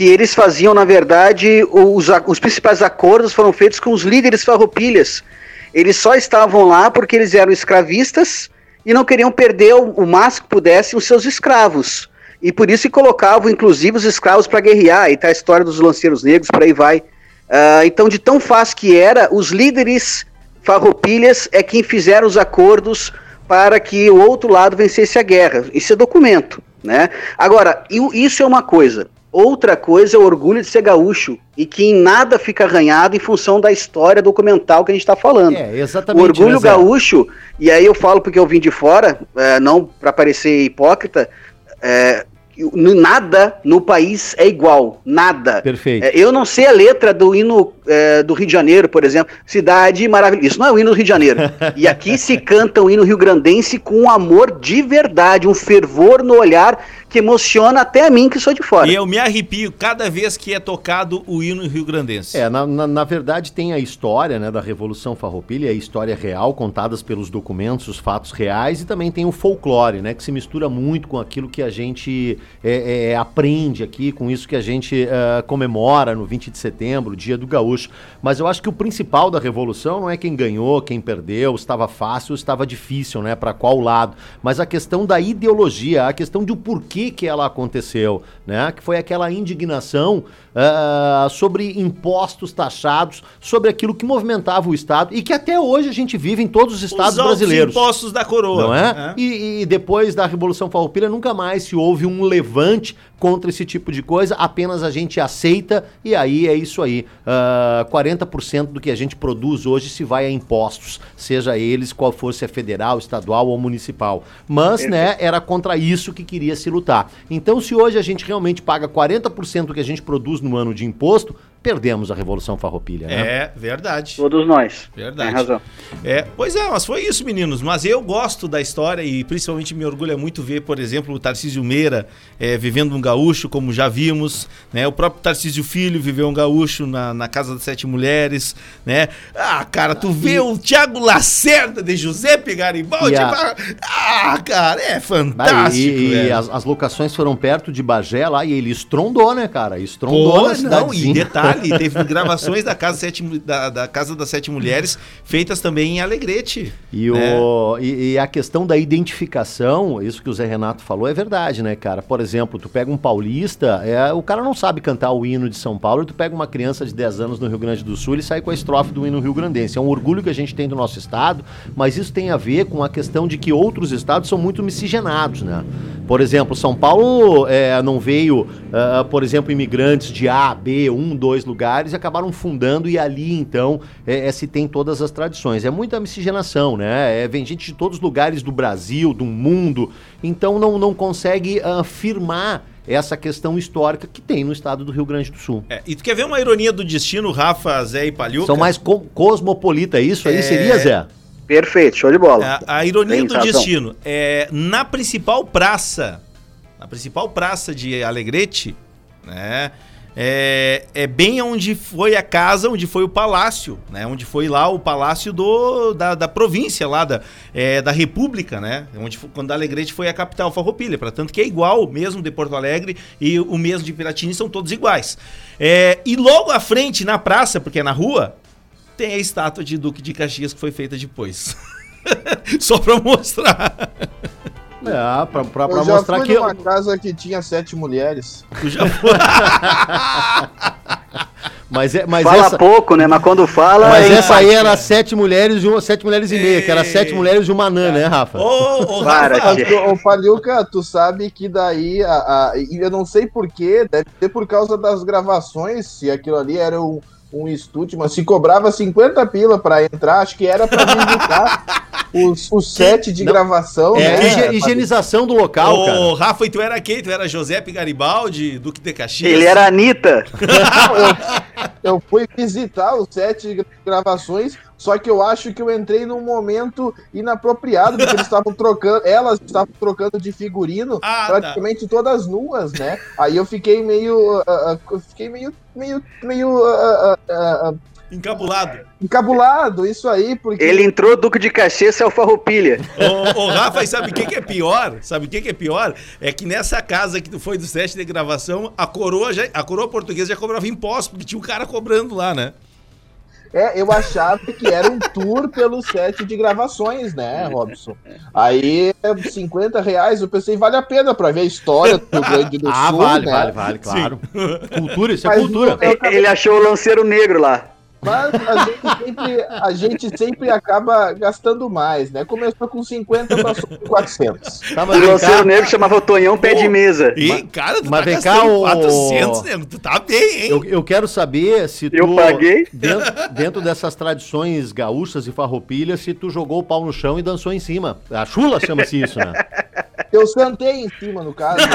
que eles faziam, na verdade, os, os principais acordos foram feitos com os líderes farroupilhas. Eles só estavam lá porque eles eram escravistas e não queriam perder o, o máximo que pudessem os seus escravos. E por isso colocavam, inclusive, os escravos para guerrear. E tá a história dos lanceiros negros, por aí vai. Uh, então, de tão fácil que era, os líderes farroupilhas é quem fizeram os acordos para que o outro lado vencesse a guerra. Isso é documento, né? Agora, isso é uma coisa. Outra coisa é o orgulho de ser gaúcho e que em nada fica arranhado em função da história documental que a gente está falando. É, exatamente. O orgulho né, gaúcho, e aí eu falo porque eu vim de fora, é, não para parecer hipócrita, é, nada no país é igual, nada. Perfeito. É, eu não sei a letra do hino é, do Rio de Janeiro, por exemplo, cidade maravilhosa. Isso não é o hino do Rio de Janeiro. e aqui se canta o hino rio-grandense com um amor de verdade, um fervor no olhar que emociona até a mim que sou de fora. E eu me arrepio cada vez que é tocado o hino rio-grandense. É, na, na, na, verdade tem a história né, da Revolução Farroupilha, a história real, contadas pelos documentos, os fatos reais, e também tem o folclore, né, que se mistura muito com aquilo que a gente é, é, aprende aqui, com isso que a gente uh, comemora no 20 de setembro, dia do gaúcho. Mas eu acho que o principal da Revolução não é quem ganhou, quem perdeu, estava fácil, estava difícil, né, para qual lado, mas a questão da ideologia, a questão do porquê que, que ela aconteceu, né? Que foi aquela indignação uh, sobre impostos taxados, sobre aquilo que movimentava o Estado e que até hoje a gente vive em todos os estados os brasileiros. Os impostos da coroa. Não é? é? E, e, depois da Revolução Farroupilha nunca mais se houve um levante contra esse tipo de coisa, apenas a gente aceita e aí é isso aí. Uh, ah, 40% do que a gente produz hoje se vai a impostos, seja eles qual fosse a federal, estadual ou municipal. Mas, né, era contra isso que queria se lutar. Então, se hoje a gente realmente paga 40% do que a gente produz no ano de imposto, perdemos a Revolução Farroupilha, né? É, verdade. Todos nós. Verdade. Tem razão. É, pois é, mas foi isso, meninos. Mas eu gosto da história e principalmente me orgulha muito ver, por exemplo, o Tarcísio Meira é, vivendo um gaúcho, como já vimos, né? O próprio Tarcísio Filho viveu um gaúcho na, na Casa das Sete Mulheres, né? Ah, cara, tu vê e... o Tiago Lacerda de José Garibaldi. A... Ah, cara, é fantástico. e, e as, as, locações foram perto de Bagé lá e ele estrondou, né, cara? Estrondou Pô, na não, e detalhe teve gravações da Casa, Sete, da, da Casa das Sete Mulheres feitas também em Alegrete. E, né? o, e, e, a questão da identificação, isso que o Zé Renato falou, é verdade, né, cara? Por exemplo, tu pega um paulista, é, o cara não sabe cantar o hino de São Paulo, e tu pega uma criança de 10 anos no Rio Grande do Sul e sai com a estrofe do hino Rio Grandense. É um orgulho que a gente tem do nosso estado, mas isso tem a ver com a questão de que outros estados são muito miscigenados, né? Por exemplo, São Paulo é, não veio, uh, por exemplo, imigrantes de A, B, um, dois lugares e acabaram fundando e ali então é, é, se tem todas as tradições. É muita miscigenação, né? É, vem gente de todos os lugares do Brasil, do mundo, então não, não consegue afirmar essa questão histórica que tem no estado do Rio Grande do Sul. É, e tu quer ver uma ironia do destino, Rafa, Zé e Palhuca? São mais co cosmopolita, é isso aí é... seria, Zé? Perfeito, show de bola. A, é, a ironia Tem do razão. destino é na principal praça, na principal praça de Alegrete, né? É, é, bem onde foi a casa, onde foi o palácio, né? Onde foi lá o palácio do, da, da província lá, da, é, da república, né? Onde, quando Alegrete foi a capital farroupilha, para tanto que é igual mesmo de Porto Alegre e o mesmo de Piratini são todos iguais. É, e logo à frente, na praça, porque é na rua, tem a estátua de Duque de Caxias que foi feita depois. Só pra mostrar. É, pra, pra, pra mostrar fui que. uma casa que tinha sete mulheres. Tu já foi. Mas, é, mas fala essa... pouco, né? Mas quando fala. Mas é essa aí era sete mulheres e uma, sete mulheres e meia, que era sete mulheres e uma anã, né, Rafa? Ô, ô, Rafa. Ô, Palhuca, tu sabe que daí. A, a, eu não sei porquê, deve ser por causa das gravações, se aquilo ali era um um estúdio, mas se cobrava 50 pila para entrar, acho que era para visitar os, o set de Não, gravação. É, né? higienização do local, Ô, cara. Rafa, e tu era quem? Tu era José Garibaldi, Duque de Caxias? Ele era a Anitta. eu, eu fui visitar o set de gravações só que eu acho que eu entrei num momento inapropriado, porque eles estavam trocando, elas estavam trocando de figurino, ah, tá. praticamente tá. todas nuas, né? Aí eu fiquei meio. Uh, uh, fiquei meio. meio. meio. Uh, Encabulado. Encabulado, isso aí, porque. Ele entrou Duque de Caxias é o Farroupilha. Ô, ô, Rafa, e sabe o que, que é pior? Sabe o que, que é pior? É que nessa casa que tu foi do set de gravação, a coroa, já, a coroa portuguesa já cobrava impostos, porque tinha um cara cobrando lá, né? É, eu achava que era um tour pelo set de gravações, né, Robson? Aí, 50 reais, eu pensei, vale a pena pra ver a história do Rio Grande do Ah, Sul, vale, né? vale, vale, claro. Cultura, isso é Mas cultura. não- Ele achou o lanceiro negro lá. Mas a gente, sempre, a gente sempre acaba gastando mais, né? Começou com 50, passou com 400. Tá, O lanceiro negro chamava o Tonhão Pé de Mesa. E, cara, tu mas tá vem cá, o- 400, nego. Tu tá bem, hein? eu, eu quero saber se tu. Eu paguei? Dentro, dentro dessas tradições gaúchas e farroupilhas, se tu jogou o pau no chão e dançou em cima. A chula chama-se isso, né? Eu sentei em cima, no caso.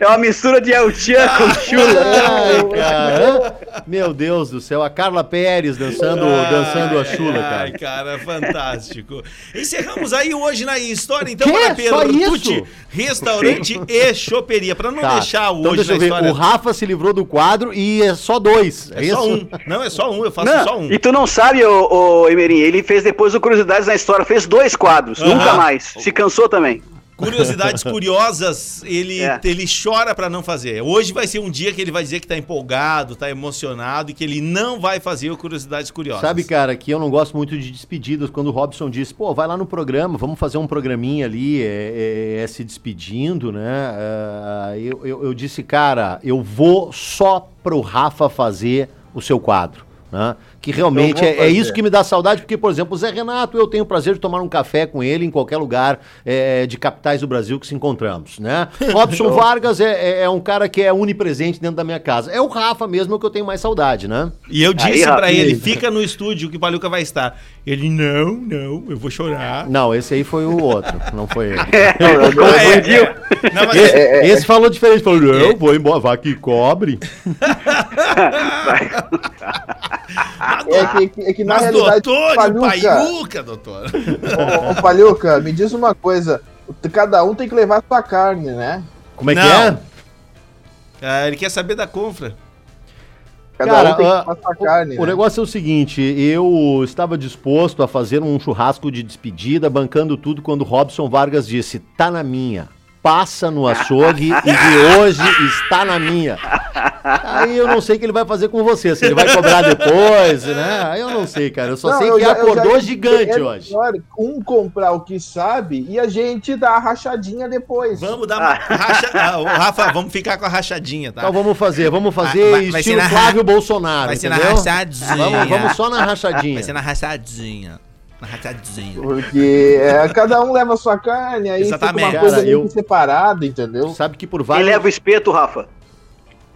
É uma mistura de El Chan com chula. Ai, cara. Meu Deus do céu, a Carla Pérez dançando, dançando a chula, Ai, cara. cara, fantástico. Encerramos aí hoje na história, então, para Só Pertucci, isso? restaurante e choperia. Para não Tá. deixar o Então hoje deixa eu na ver. história. O Rafa se livrou do quadro e é só dois. É, É isso? só um. Não, é só um, eu faço Não, só um. E tu não sabe, ô, ô Emerim, ele fez depois o Curiosidades na História, fez dois quadros, nunca mais. Se cansou também. Curiosidades curiosas, ele, É. ele chora pra não fazer. Hoje vai ser um dia que ele vai dizer que tá empolgado, tá emocionado e que ele não vai fazer o Curiosidades Curiosas. Sabe, cara, que eu não gosto muito de despedidas. Quando o Robson disse, pô, vai lá no programa, vamos fazer um programinha ali, é, é- é se despedindo, né? Ah, eu, eu, eu disse, cara, eu vou só pro Rafa fazer o seu quadro. Né? Que realmente é, é isso que me dá saudade, porque, por exemplo, o Zé Renato, eu tenho o prazer de tomar um café com ele em qualquer lugar é, de capitais do Brasil que se encontramos, né? Robson Vargas é, é- é um cara que é onipresente dentro da minha casa. É o Rafa mesmo que eu tenho mais saudade, né? E eu disse Rafa. ele, fica no estúdio que o Paluca vai estar. Ele, não, não, eu vou chorar. Não, esse aí foi o outro, não foi ele. É, Ah, é, confundiu. é. Não, mas Esse, é- esse falou diferente, falou, não, vou embora, vai que cobre. É que, que- é que na mas realidade. doutor, o Paluca, Paiuca, doutor. ô, ô, Paluca, me diz uma coisa. Cada um tem que levar sua carne, né? Como é que Não. é? Ah, ele quer saber da confra. Cada Cara, um tem que ah, levar sua carne. O né? negócio é o seguinte, eu estava disposto a fazer um churrasco de despedida, bancando tudo, quando Robson Vargas disse, tá na minha. Passa no açougue e de hoje está na minha. Aí eu não sei o que ele vai fazer com você, se ele vai cobrar depois, né? Aí eu não sei, cara. Eu só Não, sei eu que já- acordou já- gigante é hoje. um comprar o que sabe e a gente dá a rachadinha depois. Vamos dar uma racha... ah, Rafa, vamos ficar com a rachadinha, tá? Então vamos fazer, vamos fazer Vai- vai- vai estilo na Flávio ra- Bolsonaro, vai ser na entendeu? rachadinha. Vamos, vamos só na rachadinha. Vai ser na rachadinha. Na rachadinha. Porque é, cada um leva a sua carne, aí Exatamente. fica uma coisa Cara, eu- separada, entendeu? Sabe que por Quem vários... leva o espeto, Rafa?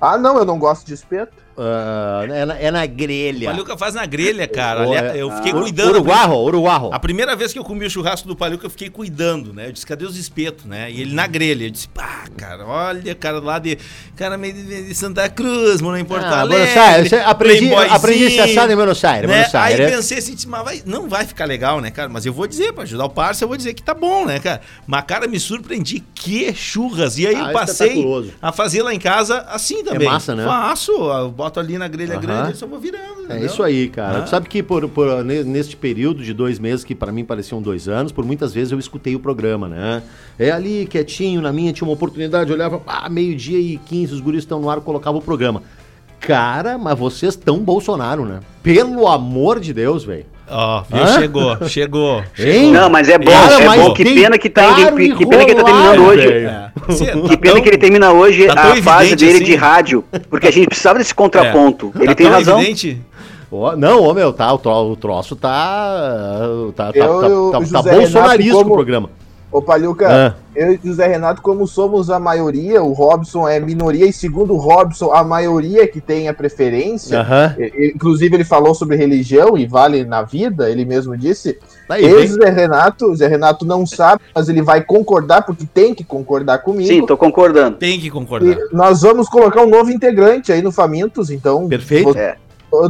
Ah, não, eu não gosto de espeto. Ah, é, na, é na grelha. Paluca faz na grelha, cara. É- eu fiquei Ur- cuidando. Uruguarro, Uruguarro. A primeira vez que eu comi o churrasco do Paluca, eu fiquei cuidando, né? Eu disse, cadê os espetos, né? E ele na grelha. Eu disse, pá, cara, olha, cara, lá de. Cara, meio de, de Santa Cruz, mano, em Porto Ah, Alegre. Buenos Aires, aprendi, aprendi esse assado em Buenos Aires. né? Buenos Aí Aires. pensei assim, mas vai- não vai ficar legal, né, cara? Mas eu vou dizer, pra ajudar o parça, eu vou dizer que tá bom, né, cara? Mas, cara, me surpreendi. Que churras. E aí Ah, eu passei espetaculoso. a fazer lá em casa assim também. massa, né? Faço, boto ali na grelha Aham. grande e só vou virando. É entendeu? isso aí, cara. Ah. Tu sabe que por, por- ne- neste período de dois meses, que pra mim pareciam dois anos, por muitas vezes eu escutei o programa, né? É ali, quietinho, na minha, tinha uma oportunidade, eu olhava, ah, meio-dia e 15, os guris estão no ar, eu colocava o programa. Cara, mas vocês estão Bolsonaro, né? Pelo amor de Deus, velho. Ó, viu? Hã? Chegou, chegou. Hein? Não, mas é bom, Cara, é bom. Que pena que tá indo, que pena que ele tá terminando hoje. É. Cê- Que pena que ele termina hoje Tá a fase dele assim? de rádio, porque a gente precisava desse contraponto. É. Ele Tá tem tão razão. evidente? Não, ô meu, tá, o, tro- o troço tá. Tá, tá, Eu tá, e o tá- tá bolsonarista o programa. Ô, Palhuca, Ah. eu e o José Renato, como somos a maioria, o Robson é minoria, e segundo o Robson, a maioria que tem a preferência. E- e- Inclusive, ele falou sobre religião e vale na vida, ele mesmo disse. Tá Aí, eu e o Zé Renato, o Zé Renato não sabe, mas ele vai concordar, porque tem que concordar comigo. Sim, tô concordando. Tem que concordar. E nós vamos colocar um novo integrante aí no Famintos, então. Perfeito. É.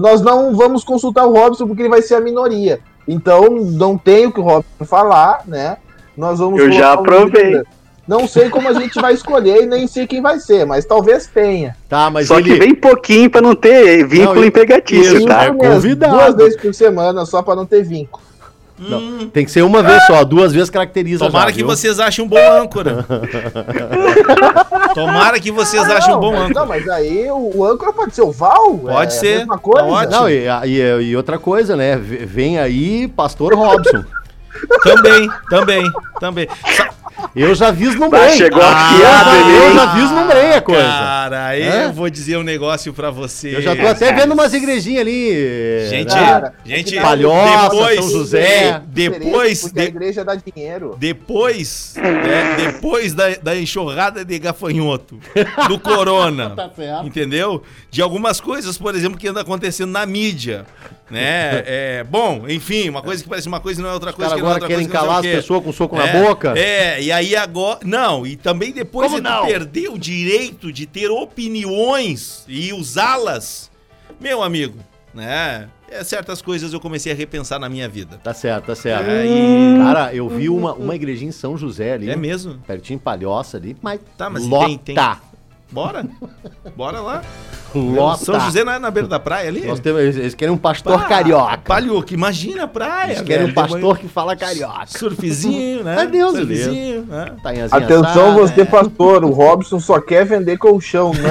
Nós não vamos consultar o Robson porque ele vai ser a minoria. Então, não tem o que o Robson falar, né? Nós vamos Eu já integrante. Não sei como a gente vai escolher e nem sei quem vai ser, mas talvez tenha. Tá, mas Só ele... que bem pouquinho pra não ter vínculo Não, e- empregatício, isso, tá? é convidado. Duas vezes por semana, só pra não ter vínculo. Não, tem que ser uma vez só, duas vezes caracteriza Tomara já, que viu? vocês achem um bom âncora. Tomara que vocês achem um bom mas, âncora. não, mas aí o, o âncora pode ser o Val? Pode é a ser, mesma coisa? tá. Não, e, e- e outra coisa, né? V- Vem aí Pastor Robson. Também, também, também. Sa- Eu já vislumbrei. Ah, chegou a Ah, piada, eu já vislumbrei a coisa. Cara, eu Hã? vou dizer um negócio pra você. Eu já tô até vendo umas igrejinhas ali. Gente, né? Cara, gente, Palhoça, depois, São José. depois, Porque a de- igreja dá dinheiro. depois, né, depois da, da enxurrada de gafanhoto, do corona, Tá entendeu? De algumas coisas, por exemplo, que anda acontecendo na mídia, né? É, bom, enfim, uma coisa que parece uma coisa e não é outra Os coisa. que é agora outra querem coisa, que calar as o quê. pessoas com soco É, na boca. É, e aí agora. Não, e também depois Como não? perder o direito de ter opiniões e usá-las, meu amigo, né? É, certas coisas eu comecei a repensar na minha vida. Tá certo, tá certo. É, e- Cara, eu vi uma, uma igrejinha em São José ali. É mesmo? Pertinho em Palhoça ali, mas, Tá, mas lota. tem- tem- Bora? Bora lá. Lota. São José não é na beira da praia ali? Nós temos, eles, querem um pastor Pá, carioca. Palhoca, imagina a praia. Eles querem um velho, pastor que fala carioca. Surfzinho, né? Ai, Deus Surfzinho, né? Tá Atenção, assada. você, pastor. O Robson só quer vender colchão, não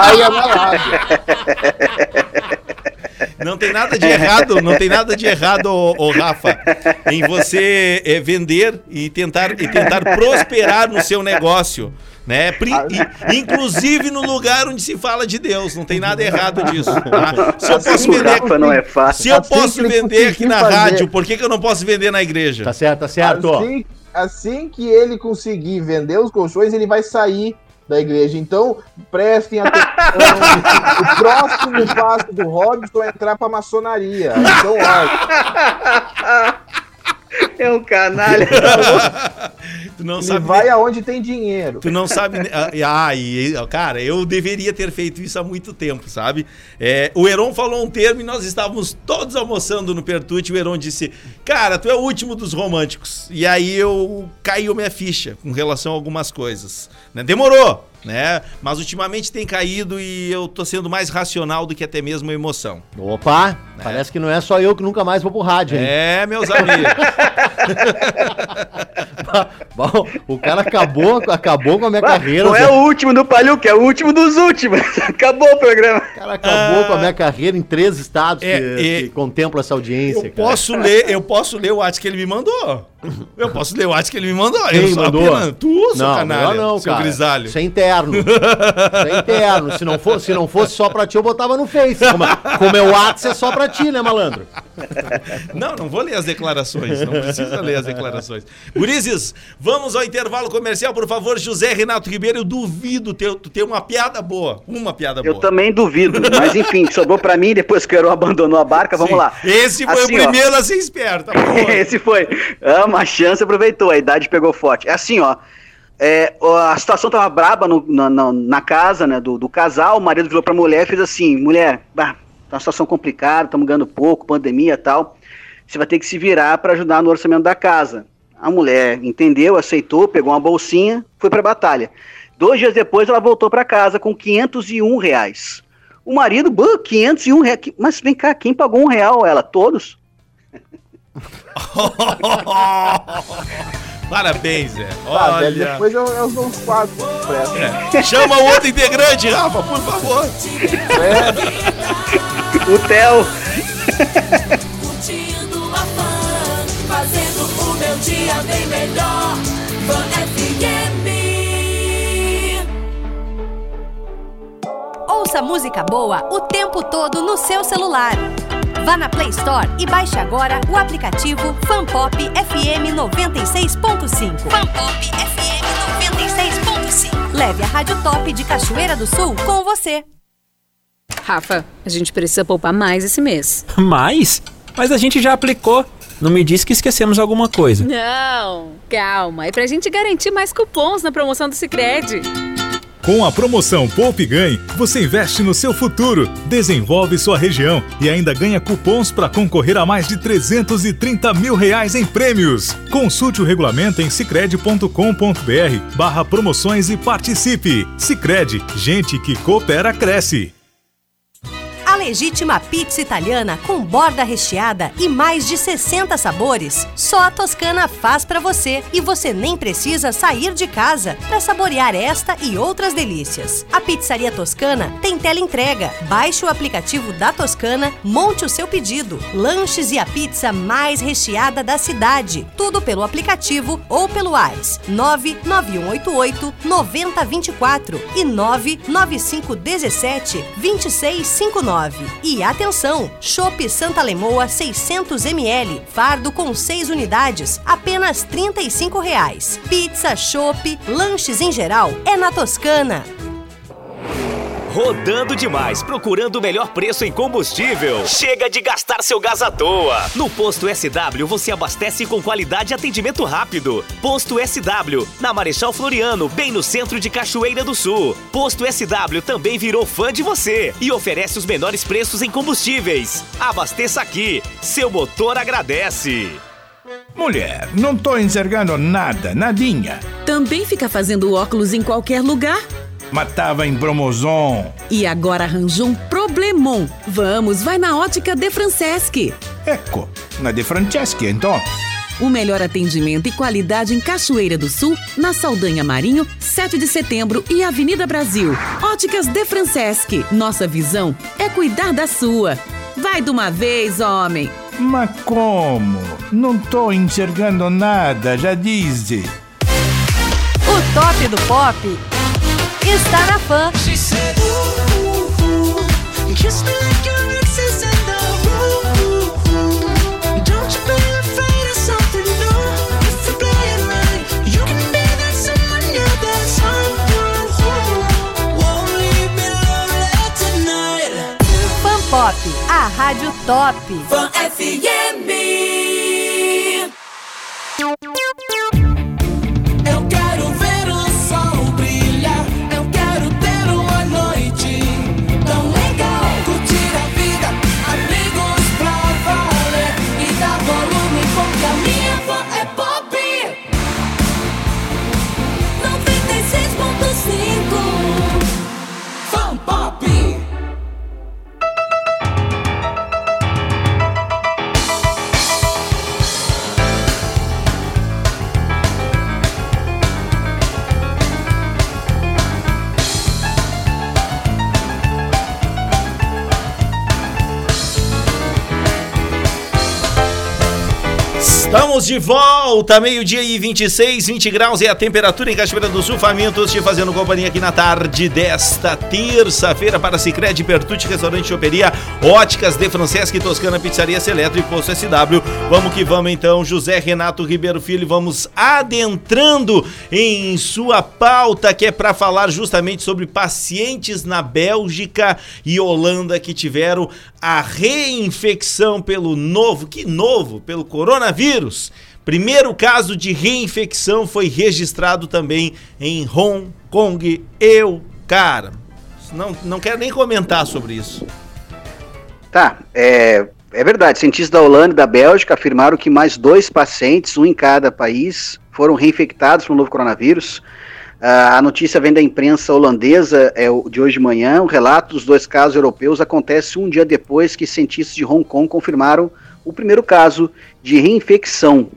ai amalado. Não tem nada de errado, não tem nada de errado, ô, ô, Rafa, em você é, vender e tentar, e tentar prosperar no seu negócio. Né? Pri- i- inclusive no lugar onde se fala de Deus. Não tem nada errado disso. tá? Se eu posso Assim, vender. Não é fácil. Se eu Assim posso vender aqui na fazer. rádio, por que, que eu não posso vender na igreja? Tá certo, tá certo. Assim, assim que ele conseguir vender os colchões, ele vai sair da igreja. Então, prestem atenção. o próximo passo do Robson é entrar pra maçonaria. Então, olha, É um canalha. Tu não ele sabe. vai aonde tem dinheiro. Tu não sabe. Ah, ah, e, cara, eu deveria ter feito isso há muito tempo, sabe? É, o Heron falou um termo e nós estávamos todos almoçando no Pertute. E o Heron disse: Cara, tu é o último dos românticos. E aí eu caiu minha ficha com relação a algumas coisas. né? Demorou, né? Mas ultimamente tem caído e eu tô sendo mais racional do que até mesmo emoção. Opa, parece que não é só eu que nunca mais vou pro rádio, hein? É, meus amigos. Bom, o cara acabou, acabou com a minha carreira. Não é o último do Palhuque, é o último dos últimos. Acabou o programa. O cara acabou com a minha carreira em três estados É, que, é. que contemplam essa audiência, Eu cara. posso ler, eu posso ler o WhatsApp que ele me mandou. Eu posso ler o WhatsApp que ele me mandou. Quem eu mandou? apenas- Tu, seu Não, canalha, não, seu cara. grisalho. Isso é interno. Isso é interno. Se não, fosse, se não fosse só pra ti, eu botava no Face. Como, como é o WhatsApp, é só pra ti, né, malandro? Não, não vou ler as declarações. Não precisa ler as declarações. Gurizes, vamos ao intervalo comercial, por favor. José Renato Ribeiro, eu duvido ter, ter uma piada boa. Uma piada Eu boa. também duvido. Mas enfim, sobrou pra mim depois que o Heron abandonou a barca. Vamos Sim. lá. Esse foi Assim, o ó. primeiro a ser esperto. tá? Esse foi. Ah, uma chance, aproveitou. A idade pegou forte. É assim, ó. é, ó, a situação tava braba no- na, na- na casa né, do, do casal. O marido virou pra mulher e fez assim: mulher, bah, tá uma situação complicada, estamos ganhando pouco, pandemia e tal. Você vai ter que se virar para ajudar no orçamento da casa. A mulher entendeu, aceitou, pegou uma bolsinha, foi pra batalha. Dois dias depois, ela voltou para casa com 501 reais. O marido, bah, 501 reais. Mas vem cá, quem pagou um real? Ela, todos? Parabéns, Zé. Tá, velho, Olha. depois eu, eu dou uns. É. Chama o outro integrante, Rafa, por favor. É, O Theo. dia bem melhor. FM. Ouça música boa o tempo todo no seu celular. Vá na Play Store e baixe agora o aplicativo Fanpop FM 96.5. Fanpop FM 96.5. Leve a Rádio Top de Cachoeira do Sul com você. Rafa, a gente precisa poupar mais esse mês. Mais? Mas a gente já aplicou. Não me disse que esquecemos alguma coisa. Não, calma. É pra gente garantir mais cupons na promoção do Sicredi. Com a promoção Poupe Ganhe, você investe no seu futuro, desenvolve sua região e ainda ganha cupons para concorrer a mais de 330 mil reais em prêmios. Consulte o regulamento em cicred.com.br barra promoções e participe. Cicred, gente que coopera cresce. Legítima pizza italiana com borda recheada e mais de 60 sabores. Só a Toscana faz pra você e você nem precisa sair de casa para saborear esta e outras delícias. A Pizzaria Toscana tem tela entrega. Baixe o aplicativo da Toscana, monte o seu pedido. Lanches e a pizza mais recheada da cidade. Tudo pelo aplicativo ou pelo WhatsApp 99188 9024 e 99517 2659. E atenção, Chopp Santa Lemoa 600 ml, fardo com 6 unidades, apenas 35 reais. Pizza, chopp, lanches em geral é na Toscana. Rodando demais, procurando o melhor preço em combustível. Chega de gastar seu gás à toa. No Posto SW você abastece com qualidade e atendimento rápido. Posto SW, na Marechal Floriano, bem no centro de Cachoeira do Sul. Posto SW também virou fã de você e oferece os menores preços em combustíveis. Abasteça aqui, seu motor agradece. Mulher, não tô enxergando nada, nadinha. Também fica fazendo óculos em qualquer lugar? Mas tava em promoção. E agora arranjou um problemon. Vamos, vai na ótica De Franceschi. Ecco, na De Franceschi, então. O melhor atendimento e qualidade em Cachoeira do Sul, na Saldanha Marinho, 7 de setembro e Avenida Brasil. Óticas De Franceschi. Nossa visão é cuidar da sua. Vai de uma vez, homem. Mas como? Não tô enxergando nada, já disse. O top do pop está na fã. Pop, a rádio top. FM. Estamos de volta, meio-dia e 26, 20 graus é a temperatura em Cachoeira do Sul. Famintos te fazendo companhia aqui na tarde desta terça-feira para Cicred, Pertute, Restaurante Choperia, Óticas de Francesca e Toscana Pizzaria Seleto e Posto SW. Vamos que vamos então, José Renato Ribeiro Filho, vamos adentrando em sua pauta que é para falar justamente sobre pacientes na Bélgica e Holanda que tiveram a reinfecção pelo novo, que novo, pelo coronavírus. Primeiro caso de reinfecção foi registrado também em Hong Kong. Eu, cara, não, não quero nem comentar sobre isso. Tá, é, é verdade. Cientistas da Holanda e da Bélgica afirmaram que mais dois pacientes, um em cada país, foram reinfectados pelo novo coronavírus. Ah, a notícia vem da imprensa holandesa é, o- de hoje de manhã. O relato dos dois casos europeus acontece um dia depois que cientistas de Hong Kong confirmaram o primeiro caso de reinfecção.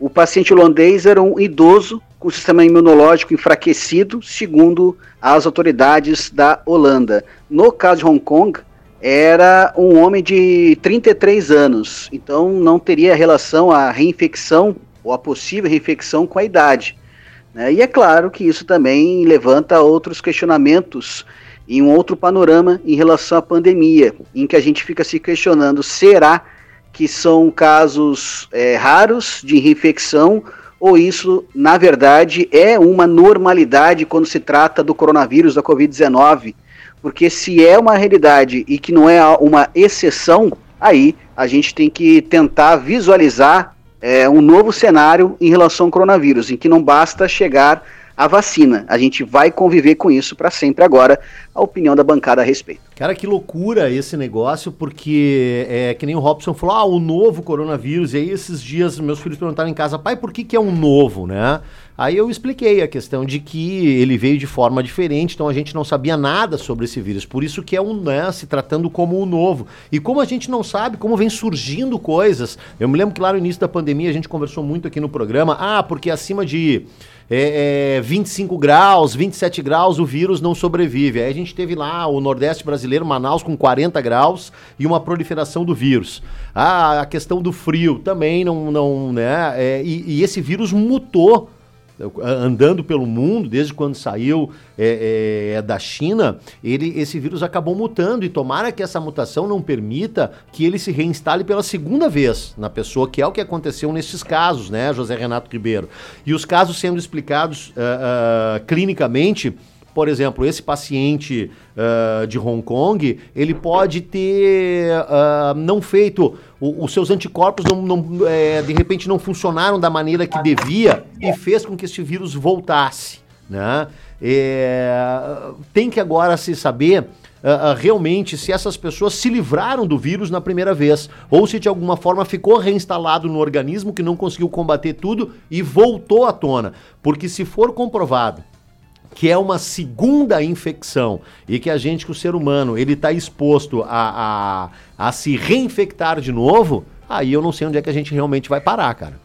O paciente holandês era um idoso com sistema imunológico enfraquecido, segundo as autoridades da Holanda. No caso de Hong Kong, era um homem de 33 anos, então não teria relação a reinfecção ou a possível reinfecção com a idade. Né? E é claro que isso também levanta outros questionamentos em um outro panorama em relação à pandemia, em que a gente fica se questionando: será que são casos é, raros de reinfecção ou isso, na verdade, é uma normalidade quando se trata do coronavírus, da Covid-19? Porque se é uma realidade e que não é uma exceção, aí a gente tem que tentar visualizar é, um novo cenário em relação ao coronavírus, em que não basta chegar a vacina. A gente vai conviver com isso para sempre agora. A opinião da bancada a respeito. Cara, que loucura esse negócio, porque é que nem o Robson falou, ah, o novo coronavírus. E aí esses dias meus filhos perguntaram em casa, pai, por que, que é um novo, né? Aí eu expliquei a questão de que ele veio de forma diferente, então a gente não sabia nada sobre esse vírus. Por isso que é um, né, se tratando como um novo. E como a gente não sabe como vem surgindo coisas. Eu me lembro que lá no início da pandemia a gente conversou muito aqui no programa, ah, porque acima de é, é, 25 graus, 27 graus, o vírus não sobrevive. Aí a gente teve lá o Nordeste brasileiro, Manaus, com 40 graus e uma proliferação do vírus. Ah, a questão do frio também não, não né? É, e, e esse vírus mutou andando pelo mundo, desde quando saiu é, é, da China, ele, esse vírus acabou mutando e tomara que essa mutação não permita que ele se reinstale pela segunda vez na pessoa, que é o que aconteceu nesses casos, né, José Renato Ribeiro? E os casos sendo explicados uh, uh, clinicamente por exemplo, esse paciente uh, de Hong Kong, ele pode ter uh, não feito, o, os seus anticorpos não, não é, de repente não funcionaram da maneira que devia e fez com que esse vírus voltasse, né? É, tem que agora se saber Uh, uh, realmente se essas pessoas se livraram do vírus na primeira vez, ou se de alguma forma ficou reinstalado no organismo que não conseguiu combater tudo e voltou à tona. Porque se for comprovado que é uma segunda infecção e que a gente, que o ser humano, ele está exposto a, a, a se reinfectar de novo, aí eu não sei onde é que a gente realmente vai parar, cara.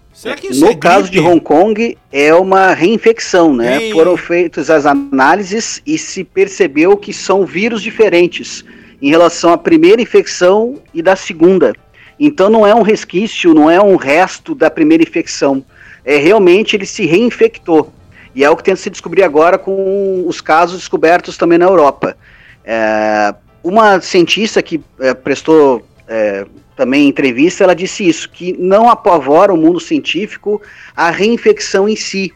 no é caso de Hong Kong, é uma reinfecção, né? Ei. Foram feitas as análises e se percebeu que são vírus diferentes em relação à primeira infecção e da segunda. Então não é um resquício, não é um resto da primeira infecção. É realmente ele se reinfectou. E é o que tenta se descobrir agora com os casos descobertos também na Europa. É, uma cientista que é, prestou é, também entrevista, ela disse isso, que não apavora o mundo científico a reinfecção em si,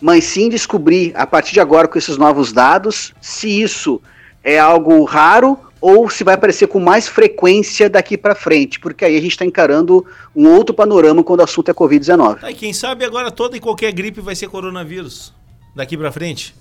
mas sim descobrir, a partir de agora, com esses novos dados, se isso é algo raro ou se vai aparecer com mais frequência daqui para frente, porque aí a gente está encarando um outro panorama quando o assunto é Covid-19. Aí quem sabe agora toda e qualquer gripe vai ser coronavírus daqui para frente?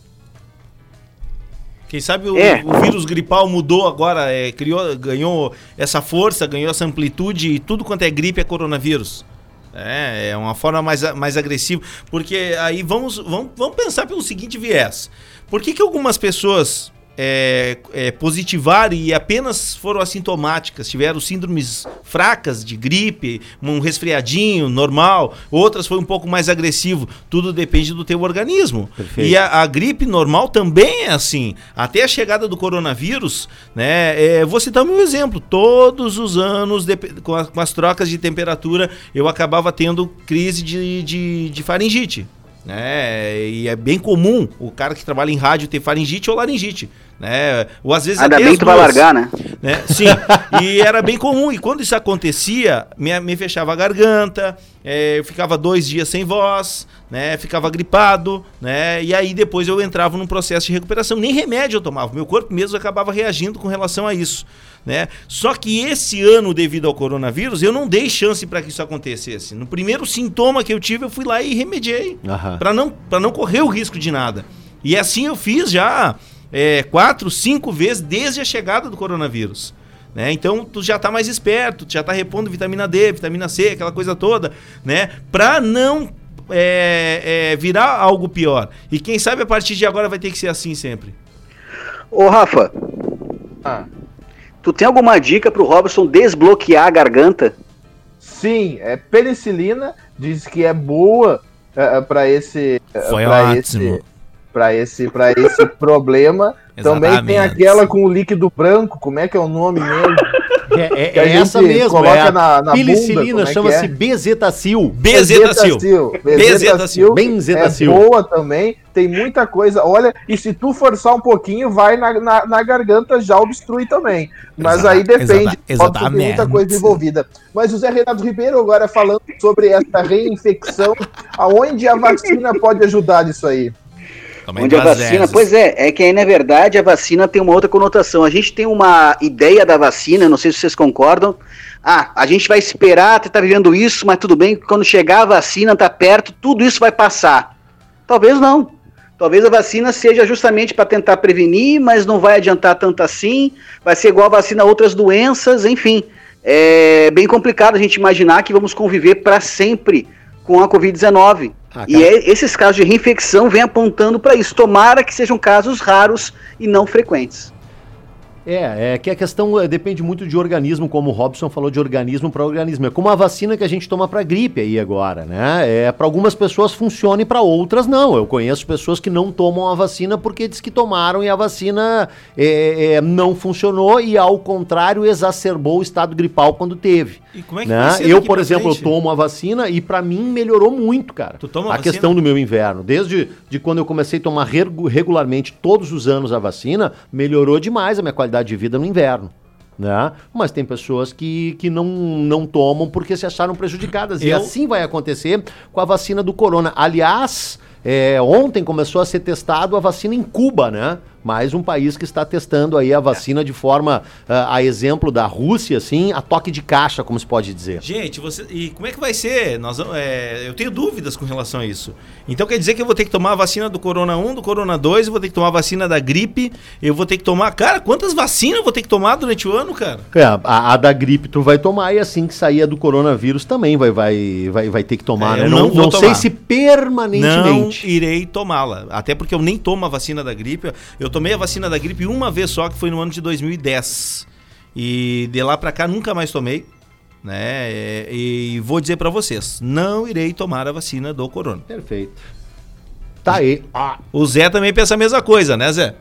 Quem sabe o, é. o, vírus gripal mudou agora, é, criou, ganhou essa força, ganhou essa amplitude e tudo quanto é gripe é coronavírus. É, é uma forma mais, mais agressiva. Porque aí vamos, vamos, vamos pensar pelo seguinte viés. Por que, que algumas pessoas é, é, positivaram e apenas foram assintomáticas, tiveram síndromes fracas de gripe, um resfriadinho normal, outras foi um pouco mais agressivo, tudo depende do teu organismo. Perfeito. E a, a, gripe normal também é assim. Até a chegada do coronavírus, né? É, vou citar um exemplo. Todos os anos, de, com, a, com, as trocas de temperatura, eu acabava tendo crise de, de, de faringite. Né? E é bem comum o cara que trabalha em rádio ter faringite ou laringite. Né? Ou às vezes Ainda bem que tu vai largar, né? né? Sim, e era bem comum. E quando isso acontecia, me, me fechava a garganta, é, eu ficava dois dias sem voz, né? Ficava gripado, né? E aí depois eu entrava num processo de recuperação. Nem remédio eu tomava, meu corpo mesmo acabava reagindo com relação a isso. Né? Só que esse ano, devido ao coronavírus, eu não dei chance para que isso acontecesse. No primeiro sintoma que eu tive, eu fui lá e remediei. Uhum. para não, não correr o risco de nada. E assim eu fiz já é, quatro, cinco vezes desde a chegada do coronavírus. Né? Então tu já está mais esperto, tu já está repondo vitamina D, vitamina C, aquela coisa toda, né? Para não é, é, virar algo pior. E quem sabe a partir de agora vai ter que ser assim sempre. Ô Rafa, ah. tu tem alguma dica para o Robson desbloquear a garganta? Sim, é penicilina, diz que é boa é, é para esse. Foi ótimo. Esse para esse, pra esse problema. Também tem aquela com o líquido branco, como é que é o nome mesmo? É, é, é essa mesmo, é na, na penicilina, é chama-se é? bezetacil. Bezetacil. Bezetacil. Benzetacil. É boa também, tem muita coisa. Olha, e se tu forçar um pouquinho, vai na, na, na garganta, já obstrui também. Mas Exata, aí depende, exata, tem muita coisa envolvida. Mas o Zé Renato Ribeiro agora falando sobre essa reinfecção, aonde a vacina pode ajudar nisso aí? Onde a vacina, vezes. pois é, é que aí na verdade a vacina tem uma outra conotação. A gente tem uma ideia da vacina, não sei se vocês concordam. Ah, a gente vai esperar, tá vivendo isso, mas tudo bem, quando chegar a vacina, tá perto, tudo isso vai passar. Talvez não. Talvez a vacina seja justamente para tentar prevenir, mas não vai adiantar tanto assim. Vai ser igual a vacina a outras doenças, enfim. É bem complicado a gente imaginar que vamos conviver para sempre com a Covid-19. Ah, e cara. é- esses casos de reinfecção vêm apontando para isso. Tomara que sejam casos raros e não frequentes. É, é que a questão eh, depende muito de organismo, como o Robson falou, de organismo para organismo. É como a vacina que a gente toma para gripe aí agora, né? É, para algumas pessoas funciona e para outras não. Eu conheço pessoas que não tomam a vacina porque diz que tomaram e a vacina é, é, não funcionou e, ao contrário, exacerbou o estado gripal quando teve. E como é que né? Eu, por exemplo, eu frente? tomo a vacina e para mim melhorou muito, cara. Tu toma a a questão do meu inverno. Desde de quando eu comecei a tomar regu- regularmente todos os anos a vacina, melhorou demais a minha qualidade de vida no inverno. Né? Mas tem pessoas que, que não, não tomam porque se acharam prejudicadas. E Eu- assim vai acontecer com a vacina do corona. Aliás, é, ontem começou a ser testado a vacina em Cuba, né? Mais um país que está testando aí a vacina de forma, ah, a exemplo da Rússia, assim, a toque de caixa, como se pode dizer. Gente, você, e como é que vai ser? Nós, é, eu tenho dúvidas com relação a isso. Então quer dizer que eu vou ter que tomar a vacina do Corona 1, do Corona 2, eu vou ter que tomar a vacina da gripe, eu vou ter que tomar. Cara, quantas vacinas eu vou ter que tomar durante o ano, cara? É, a, a da gripe tu vai tomar e assim que sair a do coronavírus também vai, vai, vai, vai ter que tomar, É, né? eu Não, não não sei se Não permanentemente. irei tomá-la. Até porque eu nem tomo a vacina da gripe. Eu tomei a vacina da gripe uma vez só, que foi no ano de 2010. E de lá pra cá nunca mais tomei. Né? E vou dizer pra vocês: não irei tomar a vacina do corona. Perfeito. Tá aí. Ah, O Zé também pensa a mesma coisa, né, Zé?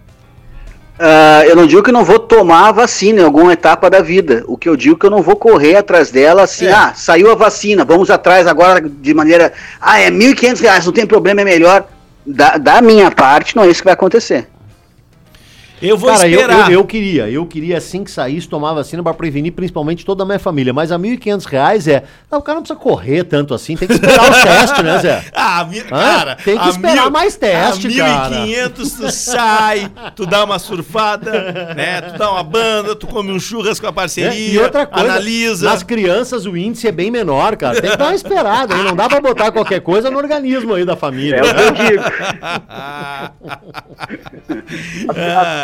Ah, eu não digo que eu não vou tomar a vacina em alguma etapa da vida. O que eu digo é que eu não vou correr atrás dela assim, É. ah, saiu a vacina, vamos atrás agora de maneira, ah, é 1.500 reais, não tem problema, é melhor. Da, da minha parte, não é isso que vai acontecer. Eu vou Cara, eu, esperar. eu, eu queria, eu queria assim que saísse tomar vacina pra prevenir principalmente toda a minha família. Mas a 1.500 reais é. Não, o cara não precisa correr tanto assim, tem que esperar os testes, né, Zé? Ah, mi- cara, Tem que a esperar mais teste, a cara. 1.500 tu sai, tu dá uma surfada, né? Tu dá uma banda, tu come um churras com a parceria, É, e outra coisa, analisa. nas crianças o índice é bem menor, cara. Tem que dar uma esperada? Não dá pra botar qualquer coisa no organismo aí da família. É o que eu digo.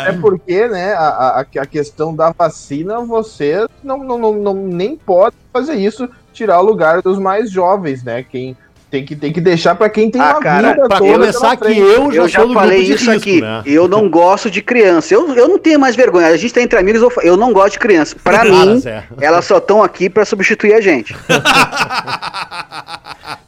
Ah. Até porque, né, a, a, a questão da vacina, você não, não, não, não- nem pode fazer isso, tirar o lugar dos mais jovens, né? Quem tem que, tem que deixar para quem tem Ah, uma cara, vida pra toda começar que eu já Eu já falei isso risco, aqui. né? Eu não gosto de criança. Eu, eu não tenho mais vergonha. A gente tá entre amigos, eu, eu não gosto de criança. Pra Para, mim, elas só estão aqui pra substituir a gente.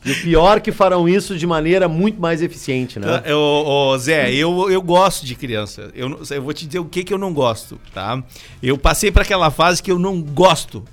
E o pior que farão isso de maneira muito mais eficiente, né? Ô, Zé, eu, eu gosto de criança. Eu, eu vou te dizer o que, que eu não gosto, tá? Eu passei para aquela fase que eu não gosto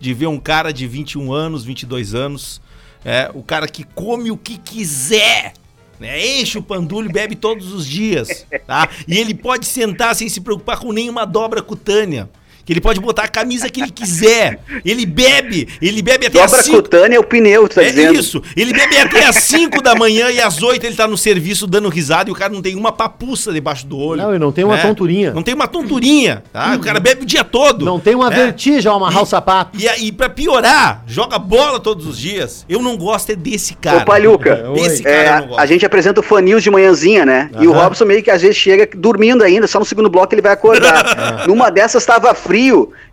de ver um cara de 21 anos, 22 anos, é, o cara que come o que quiser, né? Enche o pandulho bebe todos os dias, tá? E ele pode sentar sem se preocupar com nenhuma dobra cutânea. Que ele pode botar a camisa que ele quiser. Ele bebe, ele bebe até Dobra as cinco- cutânea é o pneu, tu tá é dizendo. isso. Ele bebe até às 5 da manhã e às 8 ele tá no serviço dando risada e o cara não tem uma papuça debaixo do olho. Não, e não tem uma né? tonturinha. Não tem uma tonturinha, tá? O cara bebe o dia todo. Não tem uma né? vertigem ao amarrar E- o sapato. E aí, pra piorar, joga bola todos os dias. Eu não gosto é desse cara. Ô, Palhuca, Esse é, cara eu não gosto. a gente apresenta o Fan News de manhãzinha, né? E o Aham. Robson meio que às vezes chega dormindo ainda, só no segundo bloco ele vai acordar. Numa dessas tava frio,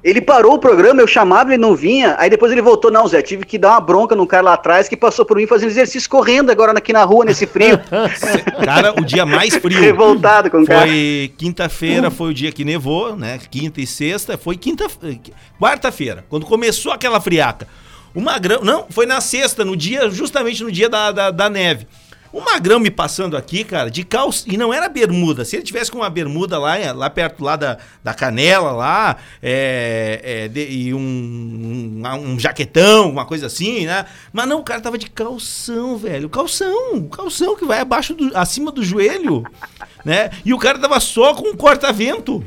ele parou o programa, eu chamava, ele não vinha, aí depois ele voltou, não, Zé, tive que dar uma bronca num cara lá atrás que passou por mim fazendo exercício correndo agora aqui na rua, nesse frio. Cara, o dia mais frio. Revoltado com o cara. Foi quinta-feira, foi o dia que nevou, né? Quinta e sexta, foi quinta, quarta-feira, quando começou aquela friaca. O Magrão, não, foi na sexta, no dia, justamente no dia da, da, da neve. O Magrão me passando aqui, cara, de calça, e não era bermuda. Se ele tivesse com uma bermuda lá, eh, lá perto lá da, da canela, lá, é, é, de- e um, um, um jaquetão, uma coisa assim, né? Mas não, o cara tava de calção, velho. Calção, calção que vai abaixo do, acima do joelho, né? E o cara tava só com um corta-vento.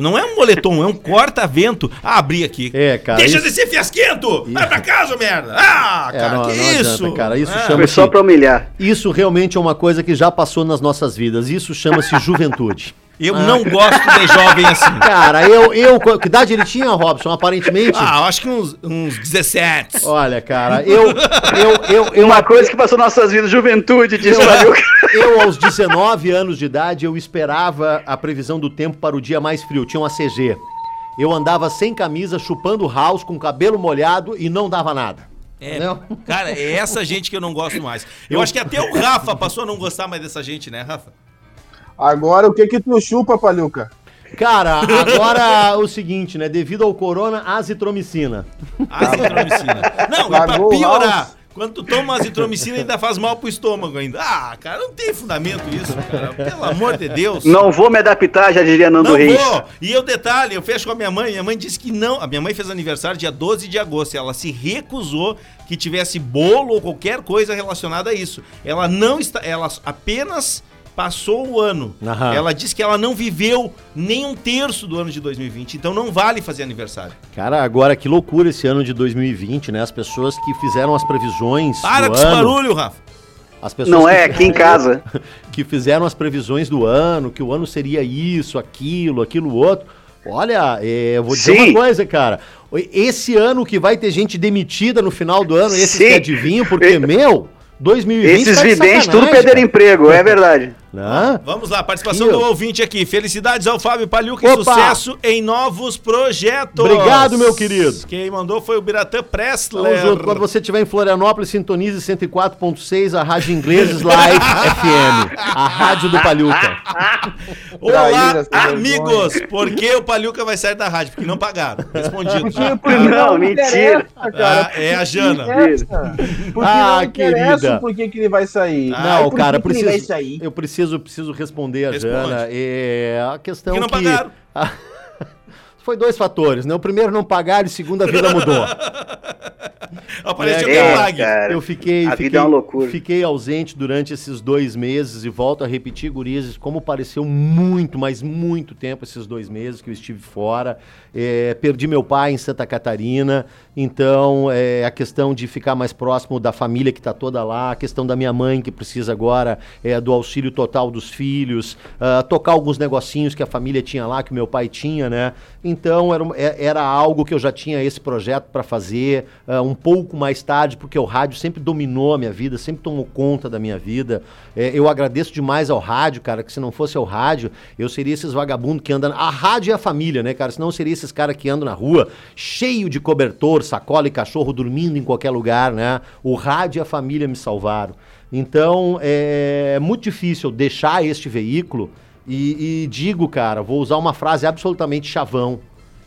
Não é um moletom, é um corta-vento. Ah, abri aqui. É, cara, Deixa isso- de ser fiasquento! Vai pra casa, merda! Ah, É, cara, não- que não adianta, isso? cara, isso Ah. chama- Foi só pra humilhar. Isso realmente é uma coisa que já passou nas nossas vidas. Isso chama-se juventude. Eu não gosto de jovem assim. Cara, eu, eu. Que idade ele tinha, Robson? Aparentemente. Ah, eu acho que uns, uns 17. Olha, cara, eu. Eu, eu, eu, Uma coisa que passou nossas vidas, juventude, diz Paluca. eu, aos 19 anos de idade, eu esperava a previsão do tempo para o dia mais frio. Tinha uma CG. Eu andava sem camisa, chupando house, com cabelo molhado e não dava nada. É, Entendeu? cara, é essa gente que eu não gosto mais. Eu acho que até o Rafa passou a não gostar mais dessa gente, né, Rafa? Agora, o que que tu chupa, Paluca? Cara, agora o seguinte, né? Devido ao corona, azitromicina. Azitromicina. Não, e pra piorar, quando tu toma azitromicina ainda faz mal pro estômago ainda. Ah, cara, não tem fundamento isso, cara. Pelo amor de Deus. Não vou me adaptar, já diria Nando Não Reis. vou. E o detalhe, eu fecho com a minha mãe. Minha mãe disse que não. A minha mãe fez aniversário dia 12 de agosto. e Ela se recusou que tivesse bolo ou qualquer coisa relacionada a isso. Ela não está. Ela apenas passou o ano. Aham. Ela disse que ela não viveu nem um terço do ano de 2020. Então não vale fazer aniversário. Cara, agora que loucura esse ano de 2020, né? As pessoas que fizeram as previsões. Para com esse ano, barulho, Rafa. As pessoas Não que- é aqui em casa. que fizeram as previsões do ano, que o ano seria isso, aquilo, aquilo outro. Olha, é, eu vou dizer Sim. uma coisa, cara. Esse ano que vai ter gente demitida no final do ano, esses Sim. que adivinham, porque, meu, 2020 Esses tá de videntes tudo perderam emprego, é verdade. Né? Vamos lá, participação Aqui, do ouvinte aqui. Felicidades ao Fábio Palhuca e sucesso em novos projetos. Obrigado, meu querido. Quem mandou foi o Biratã Tamo Pressler. junto. Quando você estiver em Florianópolis, sintonize 104.6, a Rádio Ingleses Live FM. A Rádio do Palhuca. Olá, amigos. Por que o Palhuca vai sair da rádio? Porque não pagaram. Respondido. Não, não, mentira. Ah, é a Jana. Porque Ah, não querida. o porquê que ele vai sair. Ah, Não, por cara, que que preciso, sair. eu preciso, preciso responder a Responde. Jana. É a questão que não que pagaram? foi dois fatores, né? O primeiro não pagar e o segundo a vida mudou. Apareceu É, que É, pague. cara. Eu fiquei, A fiquei, vida é uma loucura. fiquei ausente durante esses dois meses e volto a repetir, gurizes, como pareceu muito, mas muito tempo esses dois meses que eu estive fora. É, perdi meu pai em Santa Catarina, então é, a questão de ficar mais próximo da família que está toda lá, a questão da minha mãe que precisa agora é, do auxílio total dos filhos, ah, tocar alguns negocinhos que a família tinha lá, que o meu pai tinha, né? Então era, é- era algo que eu já tinha esse projeto para fazer ah, um pouco mais tarde, porque o rádio sempre dominou a minha vida, sempre tomou conta da minha vida. É, eu agradeço demais ao rádio, cara, que se não fosse ao rádio, eu seria esses vagabundos que andam. A rádio e a família, né, cara? Senão eu seria esses caras que andam na rua, cheio de cobertor, sacola e cachorro, dormindo em qualquer lugar, né? O rádio e a família me salvaram. Então é muito difícil deixar este veículo e, e digo, cara, vou usar uma frase absolutamente chavão.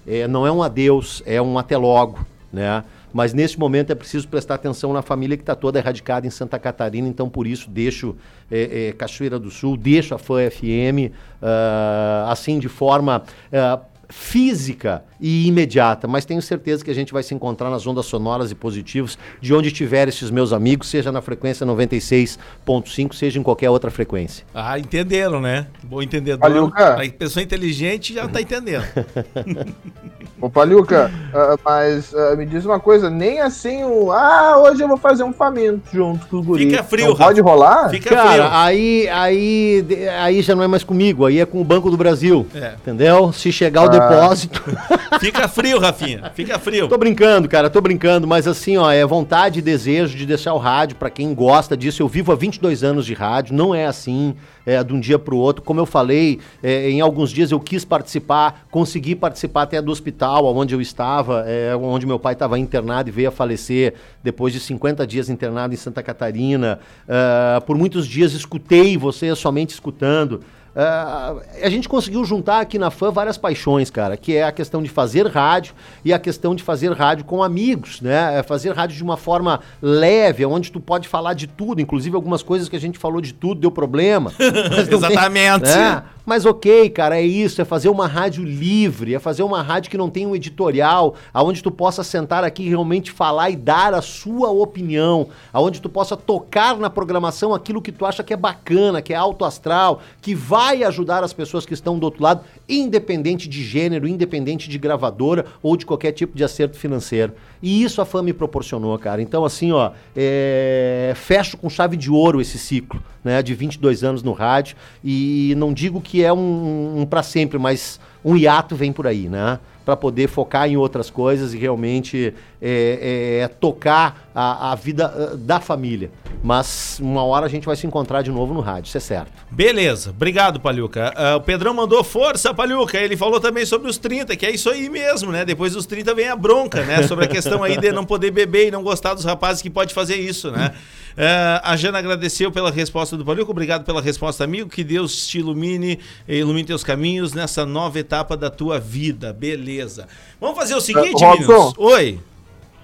É, não é um adeus, é um até logo, né? Mas neste momento é preciso prestar atenção na família que está toda erradicada em Santa Catarina, então por isso deixo é, é, Cachoeira do Sul, deixo a Fã FM, ah, assim de forma ah, física e imediata, mas tenho certeza que a gente vai se encontrar nas ondas sonoras e positivas de onde tiver esses meus amigos, seja na frequência 96.5, seja em qualquer outra frequência. Ah, entenderam, né? Bom entendedor. Paluca. A pessoa inteligente já tá entendendo. Ô, Paluca, ah, mas ah, me diz uma coisa, nem assim o. Ah, hoje eu vou fazer um faminto junto com os guris. Fica frio, Não pode rolar? Fica Cara, frio. aí, aí, aí já não é mais comigo, aí é com o Banco do Brasil. É. Entendeu? Se chegar o Ah. depósito. Fica frio, Rafinha. Fica frio. tô brincando, cara, tô brincando, mas assim, ó, é vontade e desejo de deixar o rádio pra quem gosta disso. Eu vivo há 22 anos de rádio, não é assim, é de um dia pro outro. Como eu falei, é, em alguns dias eu quis participar, consegui participar até do hospital onde eu estava, é, onde meu pai estava internado e veio a falecer depois de 50 dias internado em Santa Catarina. Ah, por muitos dias escutei você somente escutando. Ah, a gente conseguiu juntar aqui na FAM várias paixões, cara, que é a questão de fazer rádio e a questão de fazer rádio com amigos, né? É fazer rádio de uma forma leve, onde tu pode falar de tudo, inclusive algumas coisas que a gente falou de tudo deu problema. não tem- Exatamente. né? Mas ok, cara, é isso, é fazer uma rádio livre, é fazer uma rádio que não tem um editorial, aonde tu possa sentar aqui e realmente falar e dar a sua opinião, aonde tu possa tocar na programação aquilo que tu acha que é bacana, que é alto astral, que vai ajudar as pessoas que estão do outro lado. Independente de gênero, independente de gravadora ou de qualquer tipo de acerto financeiro. E isso a fã me proporcionou, cara. Então, assim, ó, é, fecho com chave de ouro esse ciclo, né, de 22 anos no rádio. E não digo que é um, um para sempre, mas um hiato vem por aí, né? Para poder focar em outras coisas e realmente é, é, tocar a, a vida ah, da família. Mas uma hora a gente vai se encontrar de novo no rádio, isso é certo. Beleza, obrigado, Palhuca. Ah, o Pedrão mandou força, Palhuca. Ele falou também sobre os 30, que é isso aí mesmo, né? Depois dos 30 vem a bronca, né? Sobre a questão aí de não poder beber e não gostar dos rapazes que pode fazer isso, né? Ah, a Jana agradeceu pela resposta do Palhuca. Obrigado pela resposta, amigo. Que Deus te ilumine, ilumine teus caminhos nessa nova etapa da tua vida. Beleza. Vamos fazer o seguinte, meninos. Robson. Oi.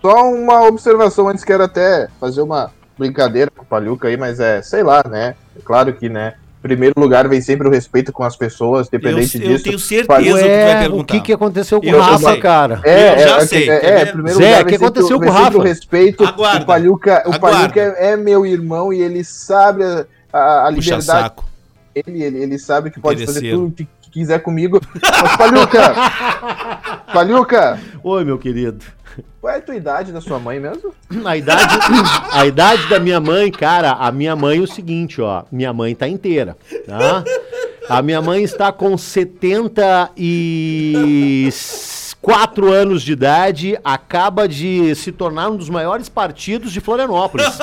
Só uma observação antes, quero até fazer uma brincadeira com o Palhuca aí, mas é, sei lá, né? É claro que, né? Em primeiro lugar vem sempre o respeito com as pessoas, independente Eu- eu disso. tenho certeza Palhuca- que tu vai Ué, perguntar. o que, que aconteceu com Eu o Rafa, sei. cara? É, Eu já é, sei, é, é, primeiro Zé, lugar, o que vem sempre aconteceu com o Rafa? respeito. Aguarda. O Palhuca, o. Palhuca é, é meu irmão e ele sabe a, a, a liberdade. saco. Ele, ele, ele sabe que pode fazer tudo que quiser comigo. Mas, Palhuca! Palhuca! Oi, meu querido. Qual é a tua idade da sua mãe mesmo? A idade, a idade da minha mãe, cara, a minha mãe é o seguinte, ó. Minha mãe tá inteira, tá? A minha mãe está com 74 anos de idade, acaba de se tornar um dos maiores partidos de Florianópolis.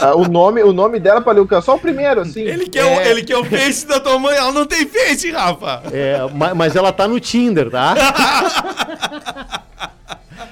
Ah, o, nome, o nome dela, Palhuca, só o primeiro, assim. Ele quer, o, ele quer o face da tua mãe, ela não tem face, Rafa. É, ma- mas ela tá no Tinder, tá?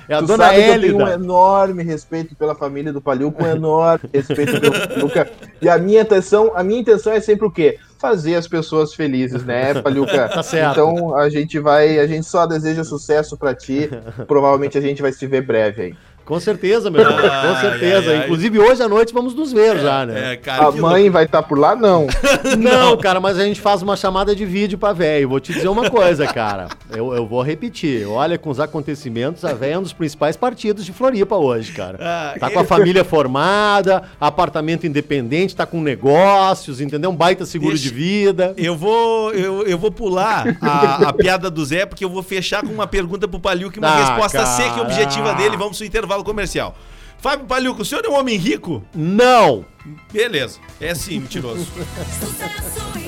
É a Tu dona sabe que eu tenho um enorme respeito pela família do Palhuca, um enorme respeito pelo Palhuca. E a minha intenção, a minha intenção é sempre o quê? Fazer as pessoas felizes, né, Palhuca? Tá certo. Então a gente vai, a gente só deseja sucesso pra ti. Provavelmente a gente vai se ver breve aí. Com certeza, meu irmão, com Ai, certeza. ai, ai. Inclusive hoje à noite vamos nos ver já, né? É, cara, A que mãe vai estar por lá? Não. Não, cara, mas a gente faz uma chamada de vídeo pra velho. Vou te dizer uma coisa, cara. Eu, eu vou repetir. Olha, com os acontecimentos, a véia é um dos principais partidos de Floripa hoje, cara. Ah, Tá com a família formada, apartamento independente, tá com negócios, entendeu? Um baita seguro Deixa- de vida. Eu vou, eu, eu vou pular a, a piada do Zé, porque eu vou fechar com uma pergunta pro Palhuca e uma Ah, resposta cara. seca e objetiva dele. Vamos pro intervalo comercial. Fábio Palhuca, o senhor é um homem rico? Não! Beleza. É sim, mentiroso.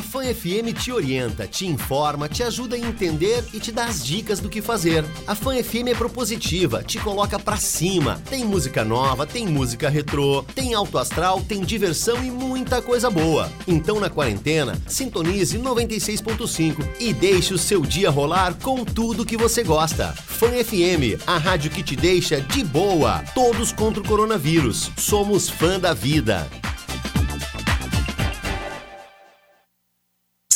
A Fã FM te orienta, te informa, te ajuda a entender e te dá as dicas do que fazer. A Fã FM é propositiva, te coloca pra cima. Tem música nova, tem música retrô, tem alto astral, tem diversão e muita coisa boa. Então na quarentena, sintonize 96.5 e deixe o seu dia rolar com tudo que você gosta. Fã FM, a rádio que te deixa de boa. Todos contra o coronavírus. Somos fã da vida.